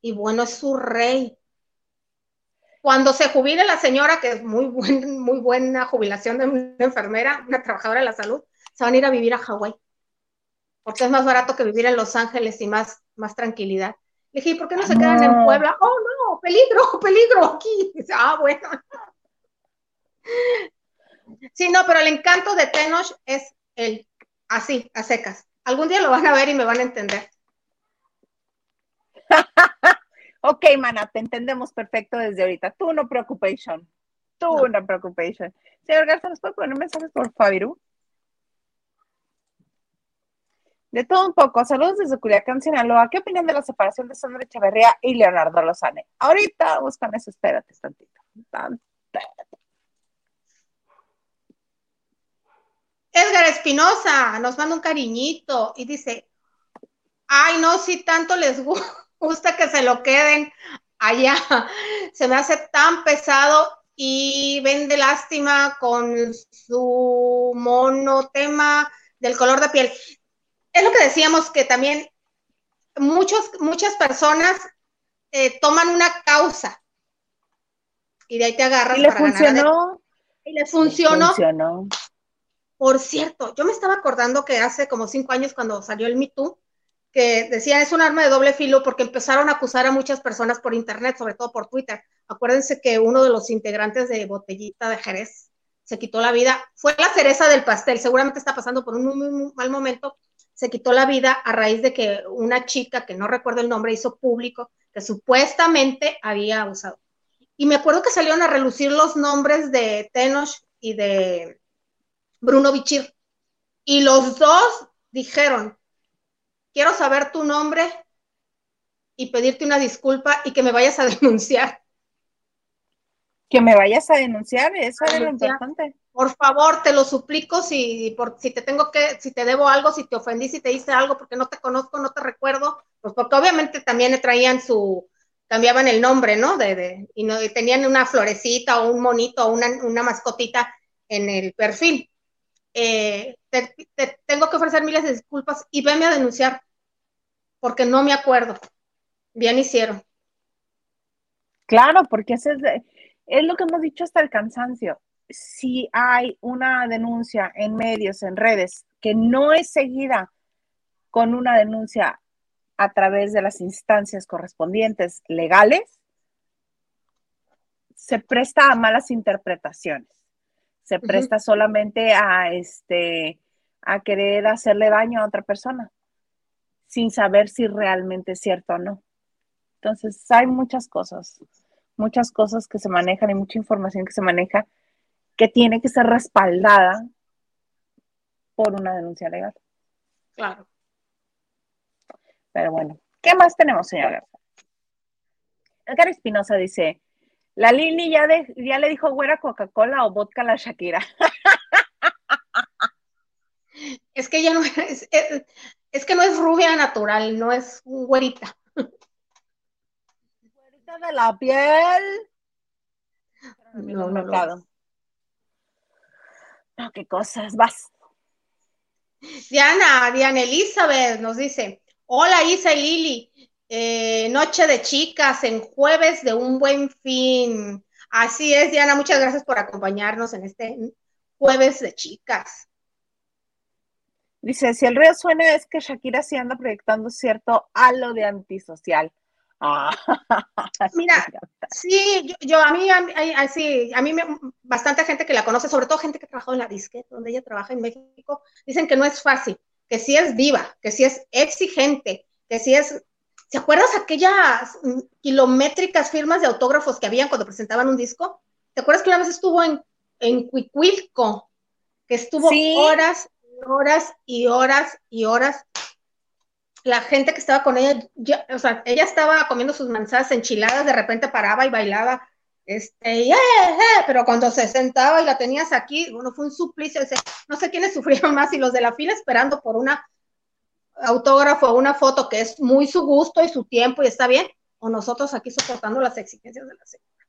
y bueno, es su rey. Cuando se jubile la señora, que es muy, buen, muy buena jubilación de una enfermera, una trabajadora de la salud, se van a ir a vivir a Hawái, porque es más barato que vivir en Los Ángeles y más, más tranquilidad. Le dije, ¿y por qué no se quedan en. Puebla? Oh, no, peligro, peligro aquí. Dice, ah, bueno. Sí, no, pero el encanto de Tenoch es el así, a secas. Algún día lo van a ver y me van a entender. Ok, mana, te entendemos perfecto desde ahorita. Tú no preocupación. Tú No. no, preocupación. Señor Garza, ¿nos puede poner mensajes por Fabiru? De todo un poco. Saludos desde Culiacán, Sinaloa. ¿Qué opinan de la separación de Sandra Echeverría y Leonardo Lozane? Ahorita buscan eso, espérate tantito. Tan- Edgar Espinosa nos manda un cariñito y dice, ay, no, si tanto les gu- gusta que se lo queden allá, se me hace tan pesado y vende lástima con su monotema del color de piel. Es lo que decíamos que también muchos, muchas personas eh, toman una causa y de ahí te agarras Y le funcionó. Y le funcionó. Funcionó. Por cierto, yo me estaba acordando que hace como cinco años cuando salió el Me Too, que decían es un arma de doble filo porque empezaron a acusar a muchas personas por internet, sobre todo por Twitter. Acuérdense que uno de los integrantes de Botellita de Jerez se quitó la vida. Fue la cereza del pastel, seguramente está pasando por un muy, muy, muy mal momento. Se quitó la vida a raíz de que una chica, que no recuerdo el nombre, hizo público que supuestamente había abusado. Y me acuerdo que salieron a relucir los nombres de Tenoch y de Bruno Bichir. Y los dos dijeron, quiero saber tu nombre y pedirte una disculpa y que me vayas a denunciar. Que me vayas a denunciar, eso era lo importante. Por favor, te lo suplico si, por, si te tengo que, si te debo algo, si te ofendí, si te hice algo, porque no te conozco, no te recuerdo, pues porque obviamente también traían su, cambiaban el nombre, ¿no? De, de, y, no, tenían una florecita o un monito o una, una mascotita en el perfil. Eh, te, te, tengo que ofrecer miles de disculpas y veme a denunciar, porque no me acuerdo. Bien hicieron. Claro, porque ese es, es lo que hemos dicho hasta el cansancio. Si hay una denuncia en medios, en redes, que no es seguida con una denuncia a través de las instancias correspondientes legales, se presta a malas interpretaciones. Se presta uh -huh. solamente a este a querer hacerle daño a otra persona sin saber si realmente es cierto o no. Entonces, hay muchas cosas, muchas cosas que se manejan y mucha información que se maneja que tiene que ser respaldada por una denuncia legal. Claro. Pero bueno, ¿qué más tenemos, señor Garza? Edgar Espinosa dice, la Lili ya, de, ya le dijo güera Coca-Cola o vodka a la Shakira. es que ella no es, es, es, que no es rubia natural, no es güerita. Güerita de la piel. No, no, no. No, qué cosas, vas. Diana, Diana Elizabeth nos dice, hola Isa y Lili, eh, noche de chicas en jueves de un buen fin. Así es, Diana, muchas gracias por acompañarnos en este jueves de chicas. Dice, si el río suena es que Shakira sí anda proyectando cierto halo de antisocial. Ah, Mira, sí, yo, yo, a mí, a, a, sí, a mí me, bastante gente que la conoce, sobre todo gente que ha trabajado en la disque, donde ella trabaja en México, dicen que no es fácil, que sí es viva, que sí es exigente, que sí es, ¿se acuerdas aquellas kilométricas firmas de autógrafos que habían cuando presentaban un disco? ¿Te acuerdas que una vez estuvo en, en Cuicuilco, que estuvo sí. horas, horas y horas y horas la gente que estaba con ella, o sea, ella estaba comiendo sus manzanas enchiladas, de repente paraba y bailaba, este, yeah, yeah, pero cuando se sentaba y la tenías aquí, bueno, fue un suplicio, no sé quiénes sufrieron más, y los de la fila esperando por una autógrafo o una foto que es muy su gusto y su tiempo y está bien, o nosotros aquí soportando las exigencias de la señora.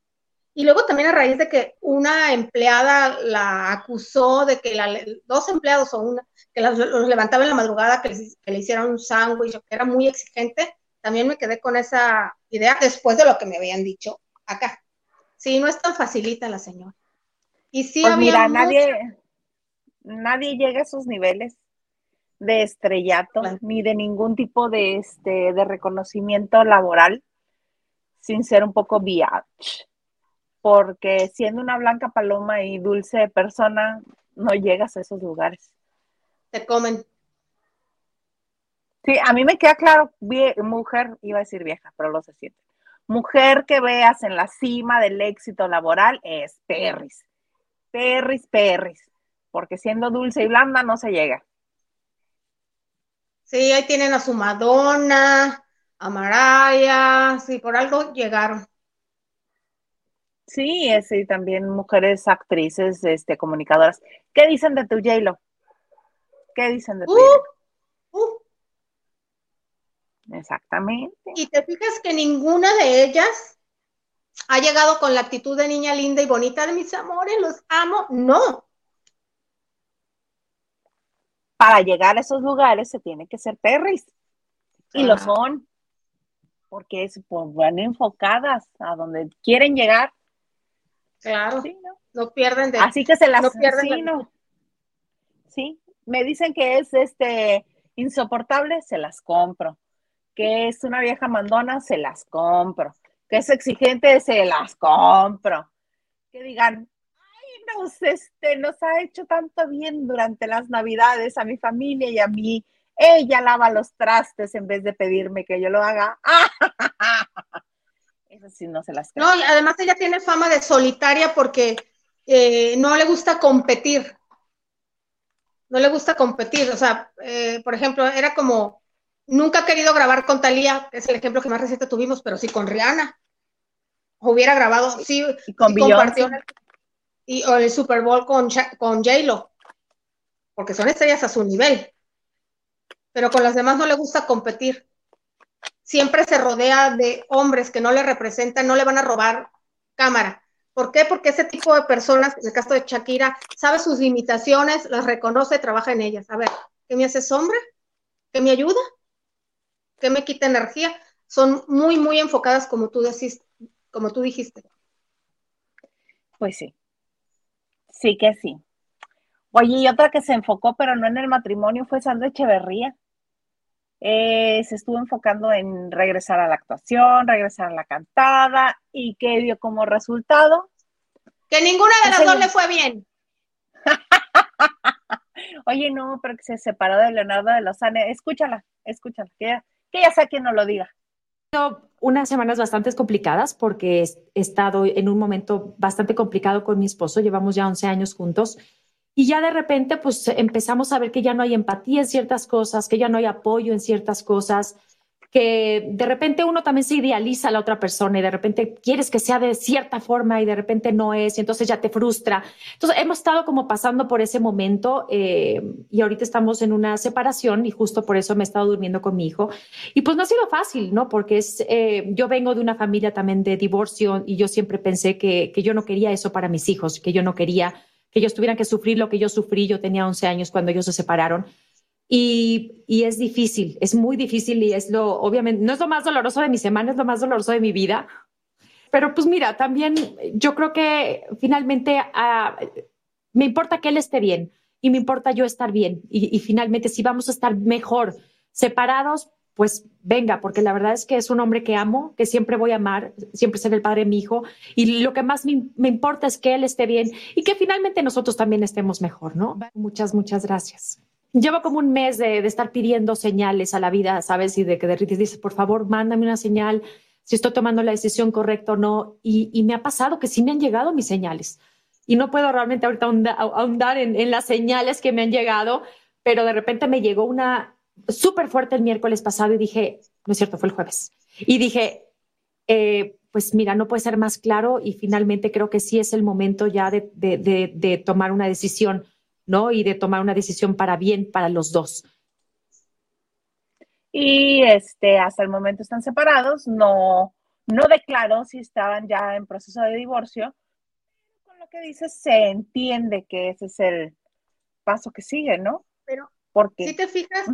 Y luego también a raíz de que una empleada la acusó de que la, dos empleados o una, que los, los levantaba en la madrugada, que, les, que le hicieron un sándwich, que era muy exigente, también me quedé con esa idea después de lo que me habían dicho acá. Sí, no es tan facilita la señora. Y sí Pues había mira, nadie, nadie llega a esos niveles de estrellato Claro. ni de ningún tipo de este de reconocimiento laboral sin ser un poco biatch. Porque siendo una blanca paloma y dulce persona, no llegas a esos lugares. Te comen. Sí, a mí me queda claro, mujer, iba a decir vieja, pero lo se siente. Mujer que veas en la cima del éxito laboral es perris. Perris, perris. Porque siendo dulce y blanda no se llega. Sí, ahí tienen a su Madonna, a Mariah, sí, por algo llegaron. Sí, y también mujeres actrices, este, comunicadoras. ¿Qué dicen de tu J-Lo? ¿Qué dicen de Uh, J-Lo? uh, Exactamente. y te fijas que ninguna de ellas ha llegado con la actitud de niña linda y bonita de mis amores, los amo. No, Para llegar a esos lugares se tiene que ser perris. Y lo son. Porque es, pues, van enfocadas a donde quieren llegar. claro, Sí, ¿no? no pierden de... Así que se las no pierden sí, la no. Sí, me dicen que es este insoportable, se las compro. Que es una vieja mandona, se las compro. Que es exigente, se las compro. Que digan, ay, nos, este, nos ha hecho tanto bien durante las navidades a mi familia y a mí. Ella lava los trastes en vez de pedirme que yo lo haga. Eso sí, no se las creo. No, además ella tiene fama de solitaria porque eh, no le gusta competir. No le gusta competir. O sea, eh, por ejemplo, era como, nunca ha querido grabar con Talía, que es el ejemplo que más reciente tuvimos, pero sí con Rihanna. Hubiera grabado, sí, Y con sí compartió Beyoncé. y, o el Super Bowl con, con J-Lo, porque son estrellas a su nivel. Pero con las demás no le gusta competir. Siempre se rodea de hombres que no le representan, no le van a robar cámara. ¿Por qué? Porque ese tipo de personas, en el caso de Shakira, sabe sus limitaciones, las reconoce, trabaja en ellas. A ver, ¿qué me hace sombra? ¿Qué me ayuda? ¿Qué me quita energía? Son muy, muy enfocadas, como tú decís, como tú dijiste. Pues sí. Sí que sí. Oye, y otra que se enfocó, pero no en el matrimonio, fue Sandra Echeverría. Eh, se estuvo enfocando en regresar a la actuación, regresar a la cantada, y que dio como resultado. Que ninguna de las dos le fue bien. Oye, no, pero que se separó de Leonardo de Lozane. Escúchala, escúchala, que ya, que ya sea quien nos lo diga. unas semanas bastante complicadas porque he he estado en un momento bastante complicado con mi esposo, llevamos ya 11 años juntos y ya de repente pues empezamos a ver que ya no hay empatía en ciertas cosas, que ya no hay apoyo en ciertas cosas, que de repente uno también se idealiza a la otra persona y de repente quieres que sea de cierta forma y de repente no es y entonces ya te frustra. Entonces hemos estado como pasando por ese momento eh, y ahorita estamos en una separación y justo por eso me he estado durmiendo con mi hijo. Y pues no ha sido fácil, ¿no? Porque es, eh, yo vengo de una familia también de divorcio y yo siempre pensé que, que yo no quería eso para mis hijos, que yo no quería que ellos tuvieran que sufrir lo que yo sufrí. Yo tenía 11 años cuando ellos se separaron. Y, es difícil, es muy difícil y es lo, obviamente, no es lo más doloroso de mi semana, es lo más doloroso de mi vida. Pero pues mira, también yo creo que finalmente ah, me importa que él esté bien y me importa yo estar bien. Y finalmente, si vamos a estar mejor separados, pues venga, porque la verdad es que es un hombre que amo, que siempre voy a amar, siempre será el padre de mi hijo. Y lo que más me, me importa es que él esté bien y que finalmente nosotros también estemos mejor, ¿no? Muchas, muchas gracias. Llevo como un mes de, de estar pidiendo señales a la vida, ¿sabes? Y de que de repente dices, por favor, mándame una señal, si estoy tomando la decisión correcta o no. Y, y me ha pasado que sí me han llegado mis señales. Y no puedo realmente ahorita ahonda- ahondar en, en las señales que me han llegado, pero de repente me llegó una súper fuerte el miércoles pasado y dije, no es cierto, fue el jueves. Y dije, eh, pues mira, no puede ser más claro y finalmente creo que sí es el momento ya de, de, de, de tomar una decisión, ¿no? Y de tomar una decisión para bien para los dos. Y este, hasta el momento están separados, no, no declaró si estaban ya en proceso de divorcio. Con lo que dices, se entiende que ese es el paso que sigue, ¿no? Pero Porque si te fijas.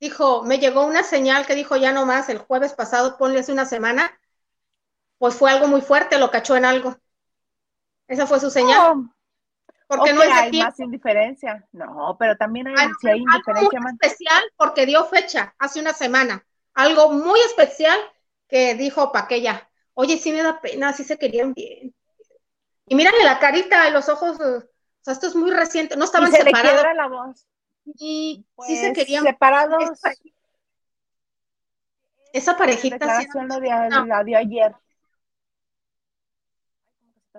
Dijo, me llegó una señal que dijo ya no más el jueves pasado, ponle hace una semana, pues fue algo muy fuerte, lo cachó en algo. Esa fue su señal. Oh, porque no es de hay tiempo. más indiferencia. No, pero también hay, Algo, si hay algo muy man- especial porque dio fecha hace una semana. Algo muy especial que dijo Paquella. Oye, sí me da pena, sí se querían bien. Y mírale la carita los ojos. O sea, esto es muy reciente. No y estaban se le separados. quiebra la voz. Y Pues, sí se querían. separados. Esa, esa La parejita sí era- declaración lo dio, no. la dio ayer.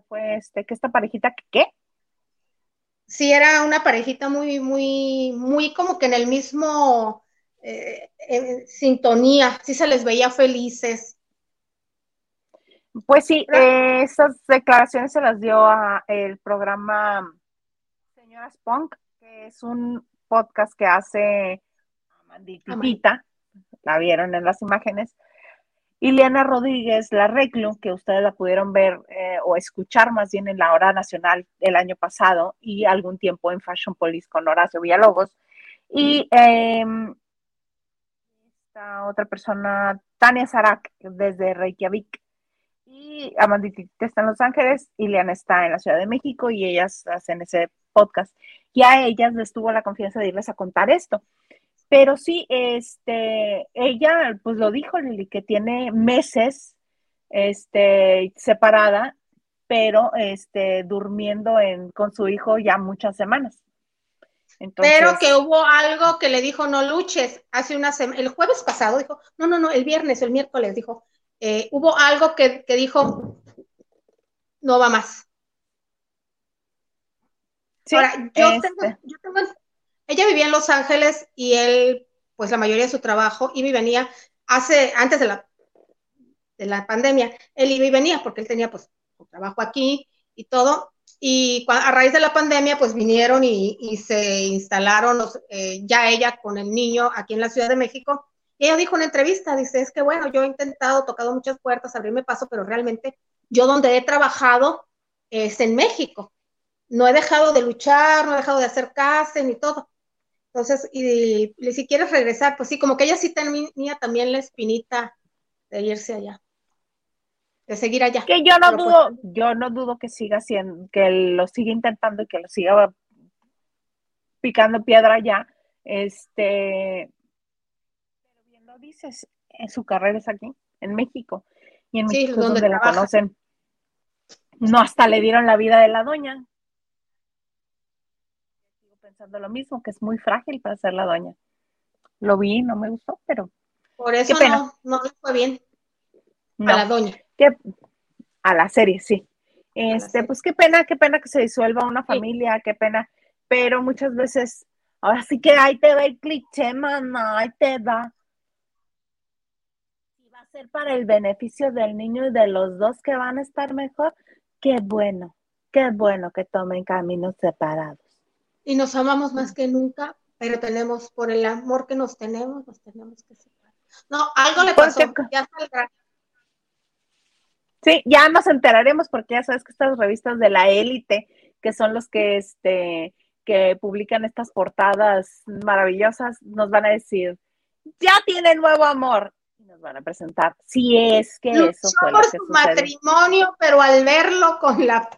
Fue este, que esta parejita, que ¿qué? sí era una parejita muy, muy, muy como que en el mismo eh, en sintonía. Sí se les veía felices. Pues sí, eh, esas declaraciones se las dio a el programa Señoras Punk, que es un podcast que hace Amandititita, la vieron en las imágenes, Ileana Rodríguez, la reclu, que ustedes la pudieron ver eh, o escuchar más bien en la hora nacional el año pasado y algún tiempo en Fashion Police con Horacio Villalobos. Y eh, esta otra persona, Tania Sarak, desde Reykjavik. Y Amanditita está en Los Ángeles, Ileana está en la Ciudad de México y ellas hacen ese podcast. Y a ellas les tuvo la confianza de irles a contar esto. Pero sí, este, ella pues lo dijo, Lili, que tiene meses este, separada, pero este, durmiendo en, con su hijo ya muchas semanas. Entonces, Pero que hubo algo que le dijo no luches hace una semana, el jueves pasado dijo, no, no, no, el viernes, el miércoles dijo, eh, hubo algo que, que dijo no va más. Sí, Ahora, yo, este, tengo, yo tengo, ella vivía en Los Ángeles y él, pues la mayoría de su trabajo, iba y venía, hace, antes de la, de la pandemia, él iba y venía porque él tenía pues su trabajo aquí y todo, y a raíz de la pandemia pues vinieron y, y se instalaron eh, ya ella con el niño aquí en la Ciudad de México, y ella dijo en una entrevista, dice, es que bueno, yo he intentado, tocado muchas puertas, abrirme paso, pero realmente yo donde he trabajado es en México no he dejado de luchar, no he dejado de hacer casting ni todo. Entonces, y, y si quieres regresar, pues sí, como que ella sí tenía también la espinita de irse allá, de seguir allá. que yo no Pero, pues, dudo, yo no dudo que siga siendo, que lo siga intentando y que lo siga picando piedra ya. Este, pero bien lo dices, en su carrera es aquí, en México. Y en Sí, México donde donde la conocen. No, hasta le dieron la vida de la doña. Pensando lo mismo, que es muy frágil para ser la doña. Lo vi, no me gustó, pero Por eso Qué pena. no, no le fue bien no. a la doña. que- a la serie, sí. Este, serie. pues qué pena, qué pena que se disuelva una Sí. familia, qué pena, pero muchas veces, ahora sí que ahí te va el cliché, mamá, ahí te va. Si va a ser para el beneficio del niño y de los dos que van a estar mejor, qué bueno, qué bueno que tomen caminos separados. Y nos amamos más que nunca, pero tenemos, por el amor que nos tenemos, nos tenemos que separar. No, algo le Porque pasó, co- ya saldrá. Sí, ya nos enteraremos porque ya sabes que estas revistas de la élite, que son los que este que publican estas portadas maravillosas, nos van a decir, ya tiene nuevo amor. Y nos van a presentar, si es que Luchó eso fue lo por que su matrimonio, pero al verlo con la...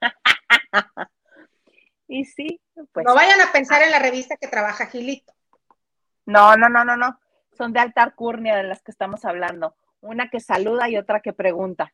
Y sí, pues no vayan a pensar en la revista que trabaja Gilito. no, no, no, no, no. Son de alta alcurnia de las que estamos hablando. Una que saluda y otra que pregunta.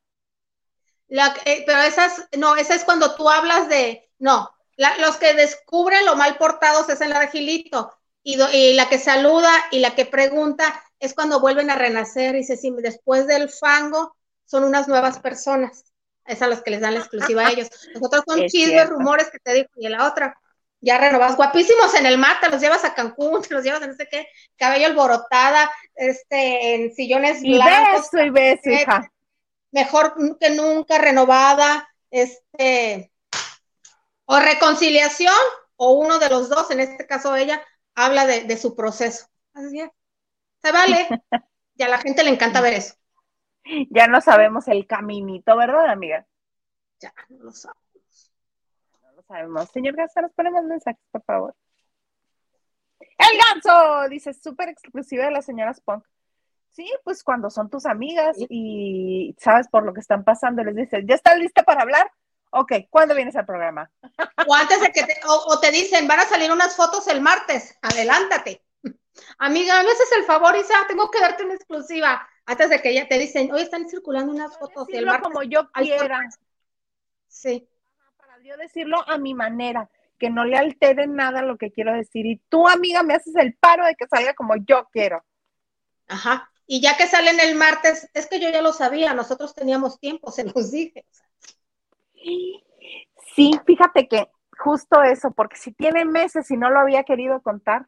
La- eh, pero esas, no, esa es cuando tú hablas de, no, la- los que descubren lo mal portados es en la de Gilito, y, do- y la que saluda y la que pregunta es cuando vuelven a renacer, y sí, después del fango son unas nuevas personas, es a las que les dan la exclusiva a ellos. Nosotros son Es chismes, cierto. rumores que te digo, y la otra, ya renovados, guapísimos en el mar, te los llevas a Cancún, te los llevas a no sé qué, cabello alborotada, este, en sillones Y blancos, beso y beso, eh, hija. mejor que nunca, renovada, este, o reconciliación, o uno de los dos, en este caso ella, habla de, de su proceso. Así es. Se vale. y a la gente le encanta ver eso. Ya no sabemos el caminito, ¿verdad, amiga? Ya, no lo sabe. No lo sabemos. Señor Garza, nos ponemos mensajes, por favor. El ganso, dice, súper exclusiva de las señoras punk. Sí, pues cuando son tus amigas y sabes por lo que están pasando, les dices, ¿ya estás lista para hablar? Ok, ¿cuándo vienes al programa? O antes de que te, o, o te dicen, van a salir unas fotos el martes, adelántate. Amiga, me haces el favor, Isa, tengo que darte una exclusiva. Antes de que ya te dicen, hoy están circulando unas fotos y el Decirlo martes. como yo quiera. Sí. para yo decirlo a mi manera, que no le altere nada lo que quiero decir. Y tú, amiga, me haces el paro de que salga como yo quiero. Ajá. Y ya que salen el martes, es que yo ya lo sabía, nosotros teníamos tiempo, se los dije. Sí, fíjate que justo eso, porque si tiene meses y no lo había querido contar.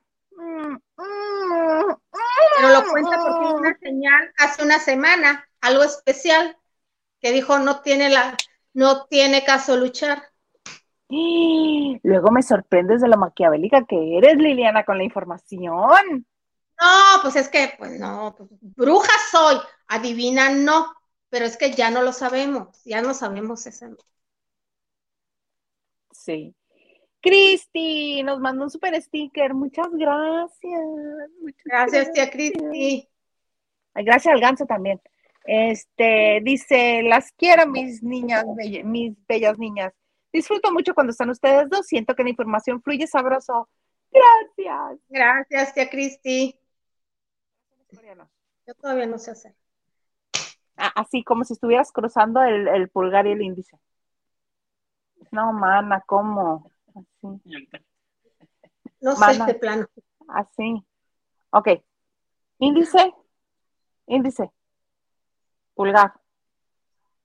Pero lo cuenta porque una señal hace una semana, algo especial, que dijo no tiene la, no tiene caso luchar. Y Luego me sorprendes de lo maquiavélica que eres, Liliana, con la información. No, pues es que, pues no, pues, bruja soy, adivina no, pero es que ya no lo sabemos, ya no sabemos ese. Sí. Cristi nos mandó un super sticker. Muchas gracias. muchas Gracias, tía Cristi. Gracias al ganso también. Este dice: Las quiero, mis niñas, mis bellas niñas. Disfruto mucho cuando están ustedes dos. Siento que la información fluye sabroso. Gracias. Gracias, tía Cristi. Yo todavía no sé hacer. Ah, Así como si estuvieras cruzando el, el pulgar y el índice. No, mana, ¿cómo? Así. No sé de plano. Así. Ok. Índice. Índice. Pulgar.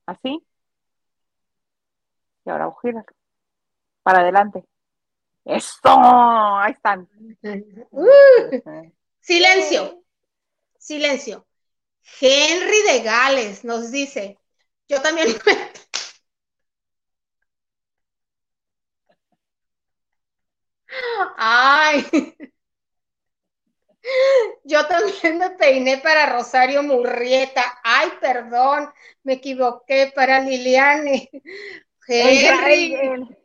Así. Y ahora gira. Para adelante. ¡Eso! Ahí están. Uh, silencio, silencio. Henry de Gales nos dice, yo también yo también me peiné para Rosario Murrieta. Ay, perdón, me equivoqué para Liliane. Henry, el- el-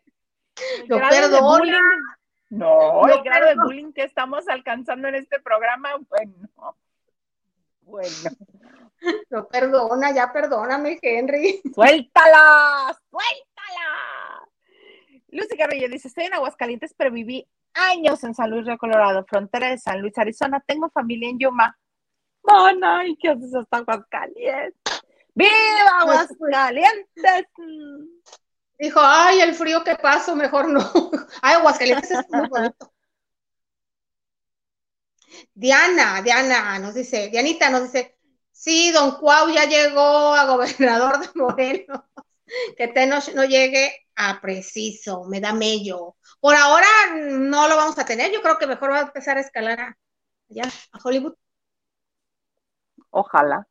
el no grado de perdona. No, No el grado de bullying que estamos alcanzando en este programa, bueno. Bueno. no perdona, ya perdóname, Henry. ¡Suéltala! ¡Suéltala! Lucy Carrillo dice, estoy en Aguascalientes, pero viví años en San Luis Río Colorado, frontera de San Luis, Arizona. Tengo familia en Yuma. Mana, ¿y qué haces hasta Aguascalientes? ¡Viva Aguascalientes! Dijo, ay, el frío que paso, mejor no. Ay, Aguascalientes es muy bonito. Diana, Diana nos dice, Dianita nos dice, sí, don Cuau ya llegó a gobernador de Morelos. Que Tenoch no llegue a preciso, me da mello. Por ahora no lo vamos a tener, yo creo que mejor va a empezar a escalar a, allá, a Hollywood. Ojalá.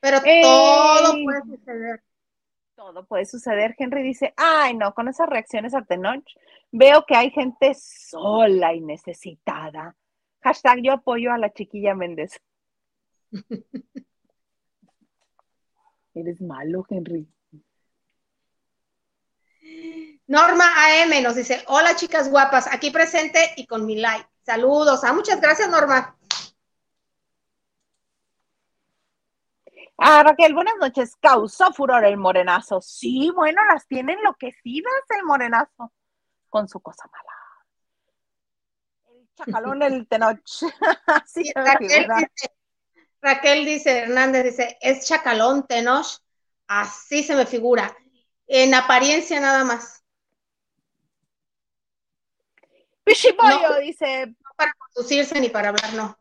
Pero ¡Ey! todo puede suceder. Todo puede suceder. Henry dice, ay, no, con esas reacciones a Tenoch, veo que hay gente sola y necesitada. Hashtag yo apoyo a la chiquilla Méndez. Eres malo, Henry. Norma AM nos dice, hola chicas guapas, aquí presente y con mi like. Saludos. Ah, muchas gracias, Norma. Ah, Raquel, buenas noches. Causó furor el morenazo. Sí, bueno, las tiene enloquecidas el morenazo con su cosa mala. El chacalón, el Tenoch. Me Raquel dice, Raquel dice, Hernández dice, es chacalón, Tenoch. Así se me figura. En apariencia nada más. Pichibollo No. dice, No para conducirse ni para hablar, no.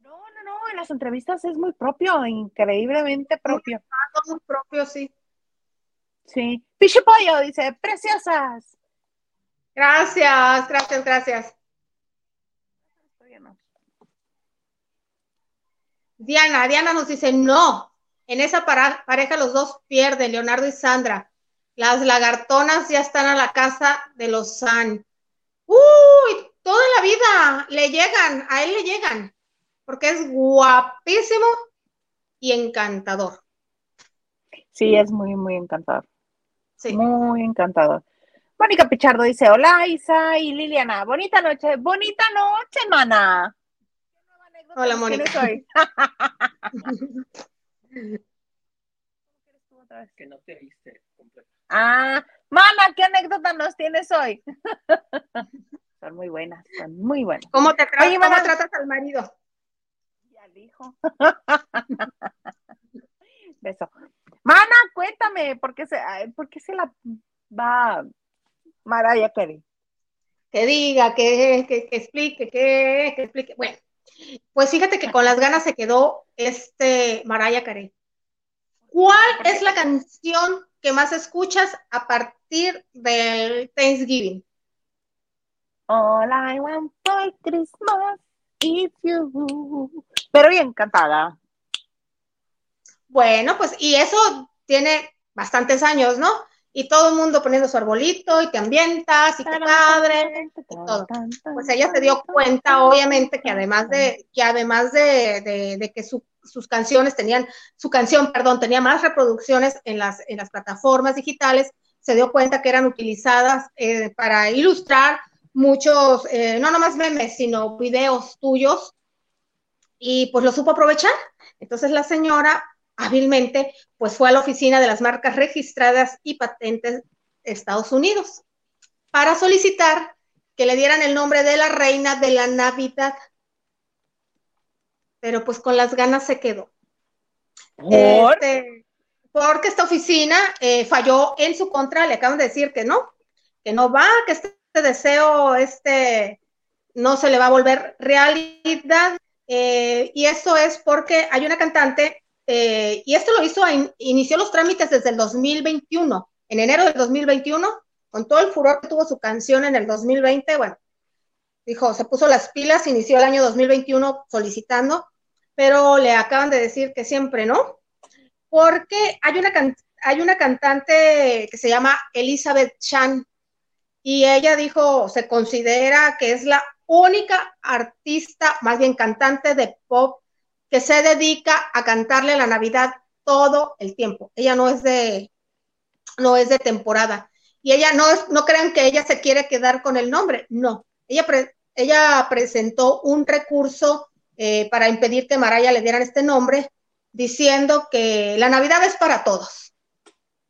No, no, no, en las entrevistas es muy propio, increíblemente propio. Todo muy propio, sí. Sí. Pichipollo dice, preciosas. Gracias, gracias, gracias. Diana, Diana nos dice, no, en esa pareja los dos pierden, Leonardo y Sandra. Las lagartonas ya están a la casa de los San. Uy, toda la vida le llegan, a él le llegan, porque es guapísimo y encantador. Sí, es muy, muy encantador. Sí. Muy encantador. Mónica Pichardo dice, hola Isa y Liliana, bonita noche, bonita noche, mana. ¿Qué nueva anécdota Hola, Mónica. tienes hoy? Que no te viste completa. Ah, mana, ¿qué anécdota nos tienes hoy? son muy buenas, son muy buenas. ¿Cómo te tra- Oye, cómo mana. tratas al marido? Ya dijo. Beso. Mana, cuéntame, ¿por qué se, por qué se la va Mariah Carey? que diga, que, que, que explique, que, que explique. Bueno, pues fíjate que con las ganas se quedó este Mariah Carey. ¿Cuál es la canción que más escuchas a partir del Thanksgiving? All I want for Christmas is you. Pero bien cantada. Bueno, pues, y eso tiene bastantes años, ¿no? Y todo el mundo poniendo su arbolito y te ambientas y qué padre. todo. Pues ella se dio cuenta, obviamente, que además de, que además de, de- de que su- sus canciones tenían, su canción, perdón, tenía más reproducciones en las, en las plataformas digitales, se dio cuenta que eran utilizadas eh, para ilustrar muchos, eh, no nomás memes, sino videos tuyos, y pues lo supo aprovechar. Entonces la señora hábilmente pues fue a la oficina de las marcas registradas y patentes de Estados Unidos para solicitar que le dieran el nombre de la reina de la Navidad. Pero pues con las ganas se quedó. ¿Por? Este, porque esta oficina eh, falló en su contra, le acaban de decir que no, que no va, que este deseo este, no se le va a volver realidad. eh, y eso es porque hay una cantante, eh, y esto lo hizo, inició los trámites desde el 2021, en enero del 2021, con todo el furor que tuvo su canción en el 2020, bueno, dijo, se puso las pilas, inició el año 2021 solicitando, pero le acaban de decir que siempre no, porque hay una, hay una cantante que se llama Elizabeth Chan, y ella dijo, se considera que es la única artista, más bien cantante de pop, que se dedica a cantarle la Navidad todo el tiempo. Ella no es de, no es de temporada. Y ella no es, no crean que ella se quiere quedar con el nombre, no. Ella, pre- ella presentó un recurso eh, para impedir que Maraya le dieran este nombre, diciendo que la Navidad es para todos.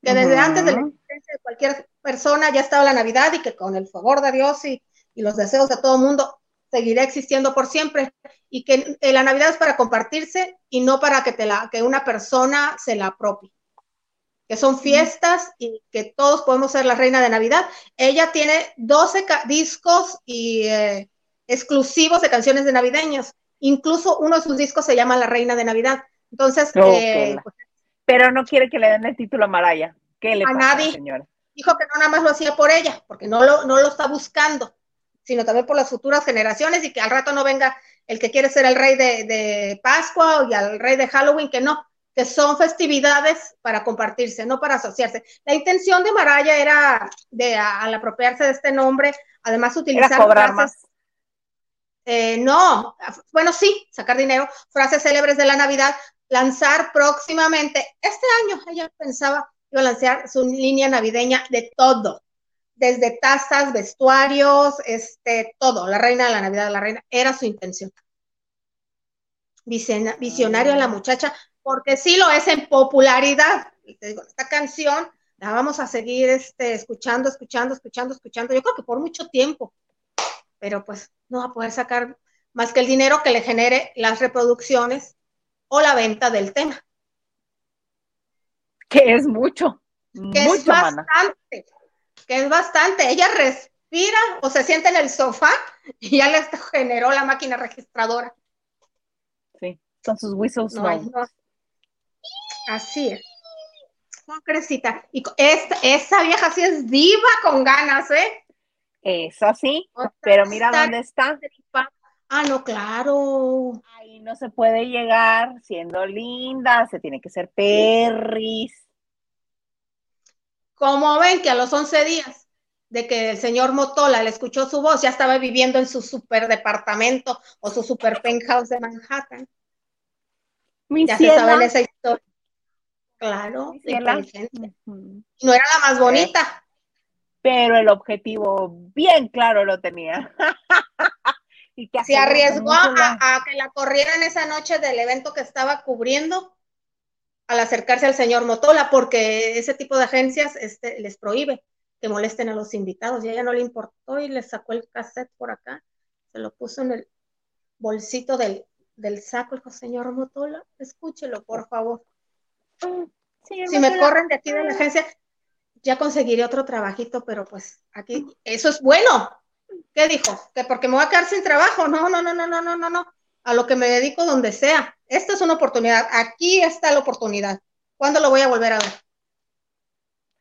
Que desde Ujú. antes de la existencia de cualquier persona ya estaba la Navidad y que con el favor de Dios y, y los deseos de todo el mundo seguirá existiendo por siempre y que eh, la Navidad es para compartirse y no para que, te la, que una persona se la apropie. Que son fiestas y que todos podemos ser la reina de Navidad. Ella tiene 12 ca- discos y eh, exclusivos de canciones de navideños. Incluso uno de sus discos se llama La Reina de Navidad. Entonces, Oh, eh, Pero no quiere que le den el título a Maraya. ¿Qué le A pasa, nadie. señora? dijo que no nada más lo hacía por ella, porque no lo, no lo está buscando, sino también por las futuras generaciones y que al rato no venga el que quiere ser el rey de, de Pascua y al rey de Halloween, que no, que son festividades para compartirse, no para asociarse. La intención de Maraya era, de, a- al apropiarse de este nombre, además Era utilizar cobrar frases- más. eh, no, bueno, sí, sacar dinero, frases célebres de la Navidad, lanzar próximamente, este año ella pensaba iba a lanzar su línea navideña de todo, desde tazas, vestuarios, este, todo, la reina de la Navidad, la reina, era su intención. Visiona- Visionario la muchacha, porque sí lo es en popularidad. Y te digo, esta canción la vamos a seguir este, escuchando, escuchando, escuchando, escuchando, yo creo que por mucho tiempo, pero pues no va a poder sacar más que el dinero que le genere las reproducciones o la venta del tema, Que es mucho. que es mucho, mana. Que es bastante. Ella respira o se siente en el sofá y ya le generó la máquina registradora. Sí, son sus whistles. No. Así es. Concrecita. Y esta, esa vieja sí es diva con ganas, ¿eh? Eso sí, Otra pero mira dónde está. Ah, no, claro. Ahí no se puede llegar siendo linda, se tiene que ser perris. Como ven que a los 11 días de que el señor Motola le escuchó su voz, ya estaba viviendo en su super departamento o su super penthouse de Manhattan. Mi Ya se saben esa historia. Claro, Mi inteligente. No era la más bonita. pero el objetivo bien claro lo tenía. y Se arriesgó la- a que la corrieran esa noche del evento que estaba cubriendo al acercarse al señor Motola, porque ese tipo de agencias este, les prohíbe que molesten a los invitados. Y a ella no le importó y le sacó el cassette por acá, se lo puso en el bolsito del, del saco. Dijo, señor Motola, escúchelo, por favor. Señor Si me corren de aquí de la agencia, ya conseguiré otro trabajito, pero pues aquí, eso es bueno. ¿Qué dijo? Que porque me voy a quedar sin trabajo. No, no, no, no, no, no, no, no. A lo que me dedico donde sea. Esta es una oportunidad. Aquí está la oportunidad. ¿Cuándo lo voy a volver a ver?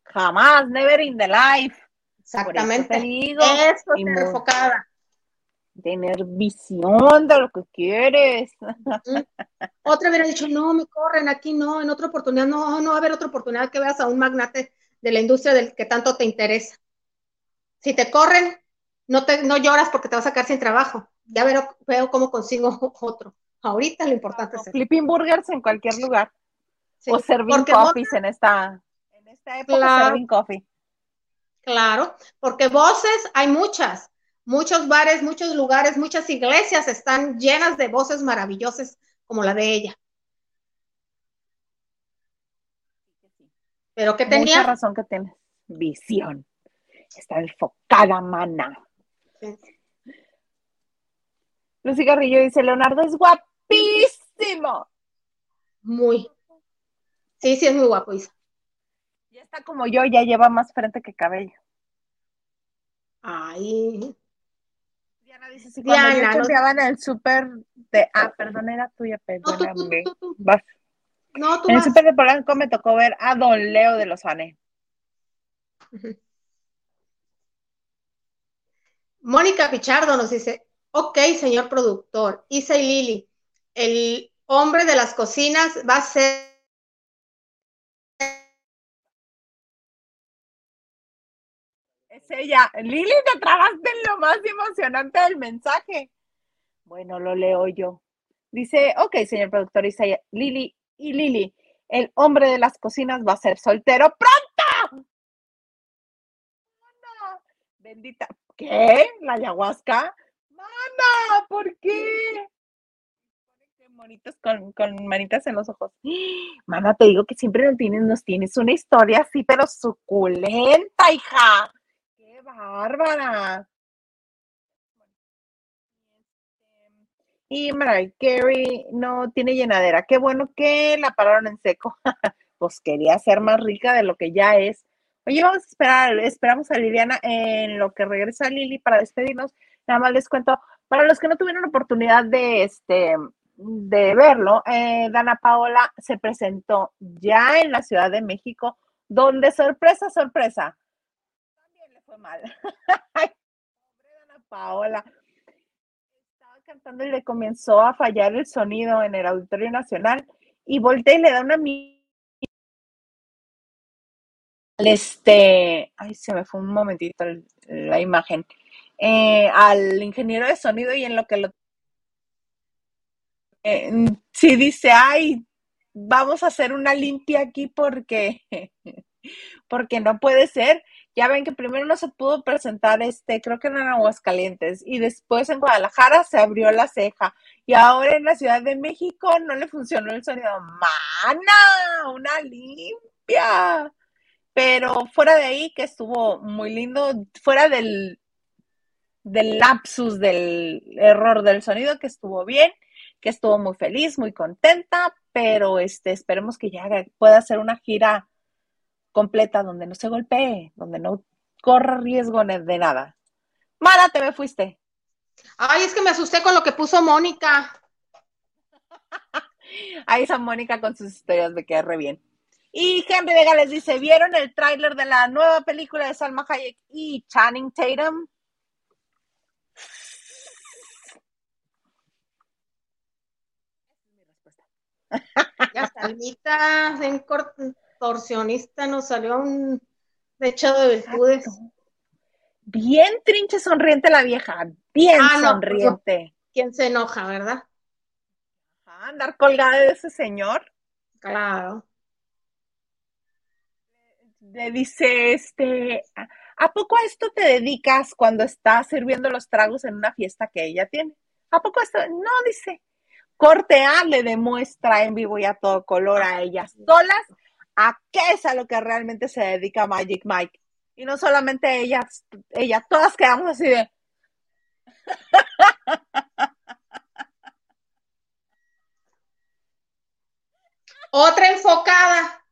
Jamás, never in the life. Eso Exactamente. digo, Eso es enfocada. tener visión de lo que quieres. Otra hubiera dicho, no, me corren, aquí no, en otra oportunidad, no, no va a haber otra oportunidad que veas a un magnate de la industria del que tanto te interesa. Si te corren, no, te, no lloras porque te vas a quedar sin trabajo. Ya veo, veo cómo consigo otro. Ahorita lo importante es eso. Flipping burgers en cualquier lugar. Sí, o serving coffees en esta, en esta época, Claro. serving coffee. Claro, porque voces hay muchas, muchos bares, muchos lugares, muchas iglesias están llenas de voces maravillosas como la de ella. Pero que Mucha tenía, razón que tienes. Visión. Está enfocada, mana. Sí. Lucy Garrillo dice, Leonardo es guapísimo. muy. Sí, sí, es muy guapo, Isa. Ya está como yo, ya lleva más frente que cabello. Ay, Diana dice, si cuando Diana, yo no- chambeaba en el súper de... Ah, perdón, era tuya, no, tú, Vas. no, tú En el súper de Polanco me tocó ver a Don Leo de Lozane. Ujú. Mónica Pichardo nos dice, ok, señor productor, Isa y Lili, el hombre de las cocinas va a ser Es ella. Lili, te trabaste en lo más emocionante del mensaje. Bueno, lo leo yo. Dice, ok, señor productor Isaiah, Lili y Lili, el hombre de las cocinas va a ser soltero pronto. Mana, bendita. ¿Qué? ¿La ayahuasca? Mana, ¿por qué? Qué bonitos con, con manitas en los ojos. Mana, te digo que siempre nos tienes, nos tienes una historia así, pero suculenta, hija. ¡Qué bárbara! Y Mariah Carey no tiene llenadera. Qué bueno que la pararon en seco. Pues quería ser más rica de lo que ya es. Oye, vamos a esperar, esperamos a Liliana en lo que regresa Lili para despedirnos. Nada más les cuento, para los que no tuvieron oportunidad de este de verlo, eh, Dana Paola se presentó ya en la Ciudad de México, donde sorpresa, sorpresa, también le fue mal. Ay, Dana Paola. Estaba cantando y le comenzó a fallar el sonido en el Auditorio Nacional y voltea y le da una este, ay, se me fue un momentito la imagen, eh, al ingeniero de sonido y en lo que lo eh, sí dice, ay, vamos a hacer una limpia aquí porque, porque no puede ser. Ya ven que primero no se pudo presentar, este, creo que en Aguascalientes, y después en Guadalajara se abrió la ceja, y ahora en la Ciudad de México no le funcionó el sonido. ¡Mana! ¡Una limpia! Pero fuera de ahí, que estuvo muy lindo, fuera del, del lapsus del error del sonido, que estuvo bien, que estuvo muy feliz, muy contenta, pero este, esperemos que ya pueda hacer una gira completa donde no se golpee, donde no corra riesgo de nada. Mara, te me fuiste. Ay, es que me asusté con lo que puso Mónica. Ahí está Mónica con sus historias de que re bien. Y Henry Vega les dice, ¿vieron el tráiler de la nueva película de Salma Hayek y Channing Tatum? Esa es mi respuesta. Ya Salmita, en contorsionista, nos salió un dechado de virtudes. Bien trinche sonriente la vieja, bien Ah, no, pues no. sonriente. ¿Quién se enoja, verdad? Ajá, andar colgada de ese señor. Claro. Le dice, este, ¿A poco a esto te dedicas cuando estás sirviendo los tragos en una fiesta que ella tiene? ¿A poco esto? No, dice. Corte A le demuestra en vivo y a todo color a ellas solas a qué es a lo que realmente se dedica Magic Mike. Y no solamente ellas, ellas, todas quedamos así de. Otra enfocada.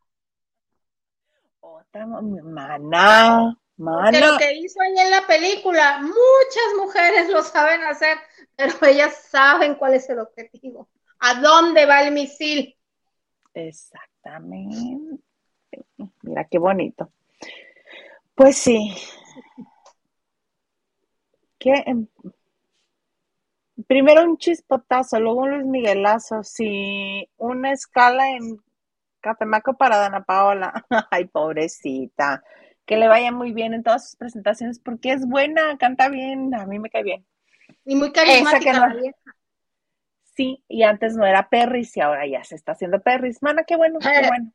Otra maná, Que mana. lo que hizo ella en la película, muchas mujeres lo saben hacer, pero ellas saben cuál es el objetivo. ¿A dónde va el misil? Exactamente. Mira qué bonito. Pues sí. Que em, primero un chispotazo, luego un Luis Miguelazo, sí, una escala en Catemaco para Dana Paola. Ay, pobrecita. Que le vaya muy bien en todas sus presentaciones porque es buena, canta bien, a mí me cae bien. Y muy carismática no- la vieja. Sí, y antes no era Perris y ahora ya se está haciendo Perris. Mana, qué bueno, qué Eh. bueno.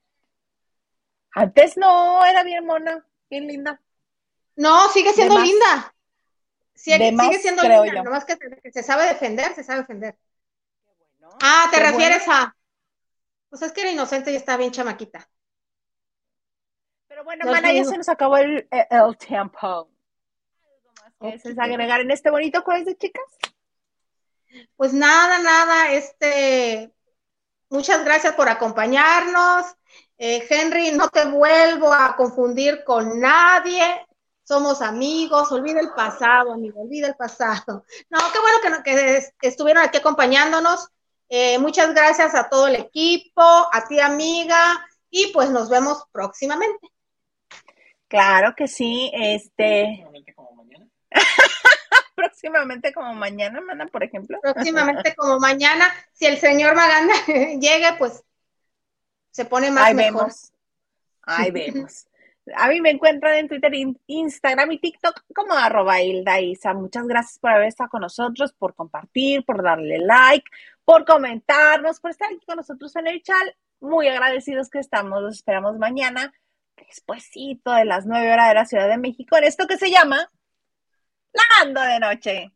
Antes no, era bien mona, bien linda. No, sigue siendo linda. Sigue, De más, sigue siendo creo linda, yo. nomás que se, que se sabe defender, se sabe defender. Ah, ¿te refieres a? Pues es que era inocente y estaba bien chamaquita. Pero bueno, mana, ya se nos acabó el, el- el tiempo. ¿Algo más que Ok. desees agregar en este bonito jueves de chicas? Pues nada, nada, este, muchas gracias por acompañarnos. Eh, Henry, no te vuelvo a confundir con nadie. Somos amigos, olvida el pasado, amigo, olvida el pasado. No, qué bueno que, no- que es- estuvieron aquí acompañándonos. Eh, muchas gracias a todo el equipo, a ti, amiga, y pues nos vemos próximamente. Claro que sí, este, Próximamente como mañana. próximamente como mañana, mana, por ejemplo. Próximamente, como mañana, si el señor Maganda llegue, pues se pone más Ahí mejor. vemos. Ahí vemos. A mí me encuentran en Twitter, in- Instagram y TikTok como arroba Hilda Isa. Muchas gracias por haber estado con nosotros, por compartir, por darle like, por comentarnos, por estar aquí con nosotros en el chat. Muy agradecidos que estamos. Los esperamos mañana, despuesito de las 9 horas de la Ciudad de México, en esto que se llama Lavando de Noche.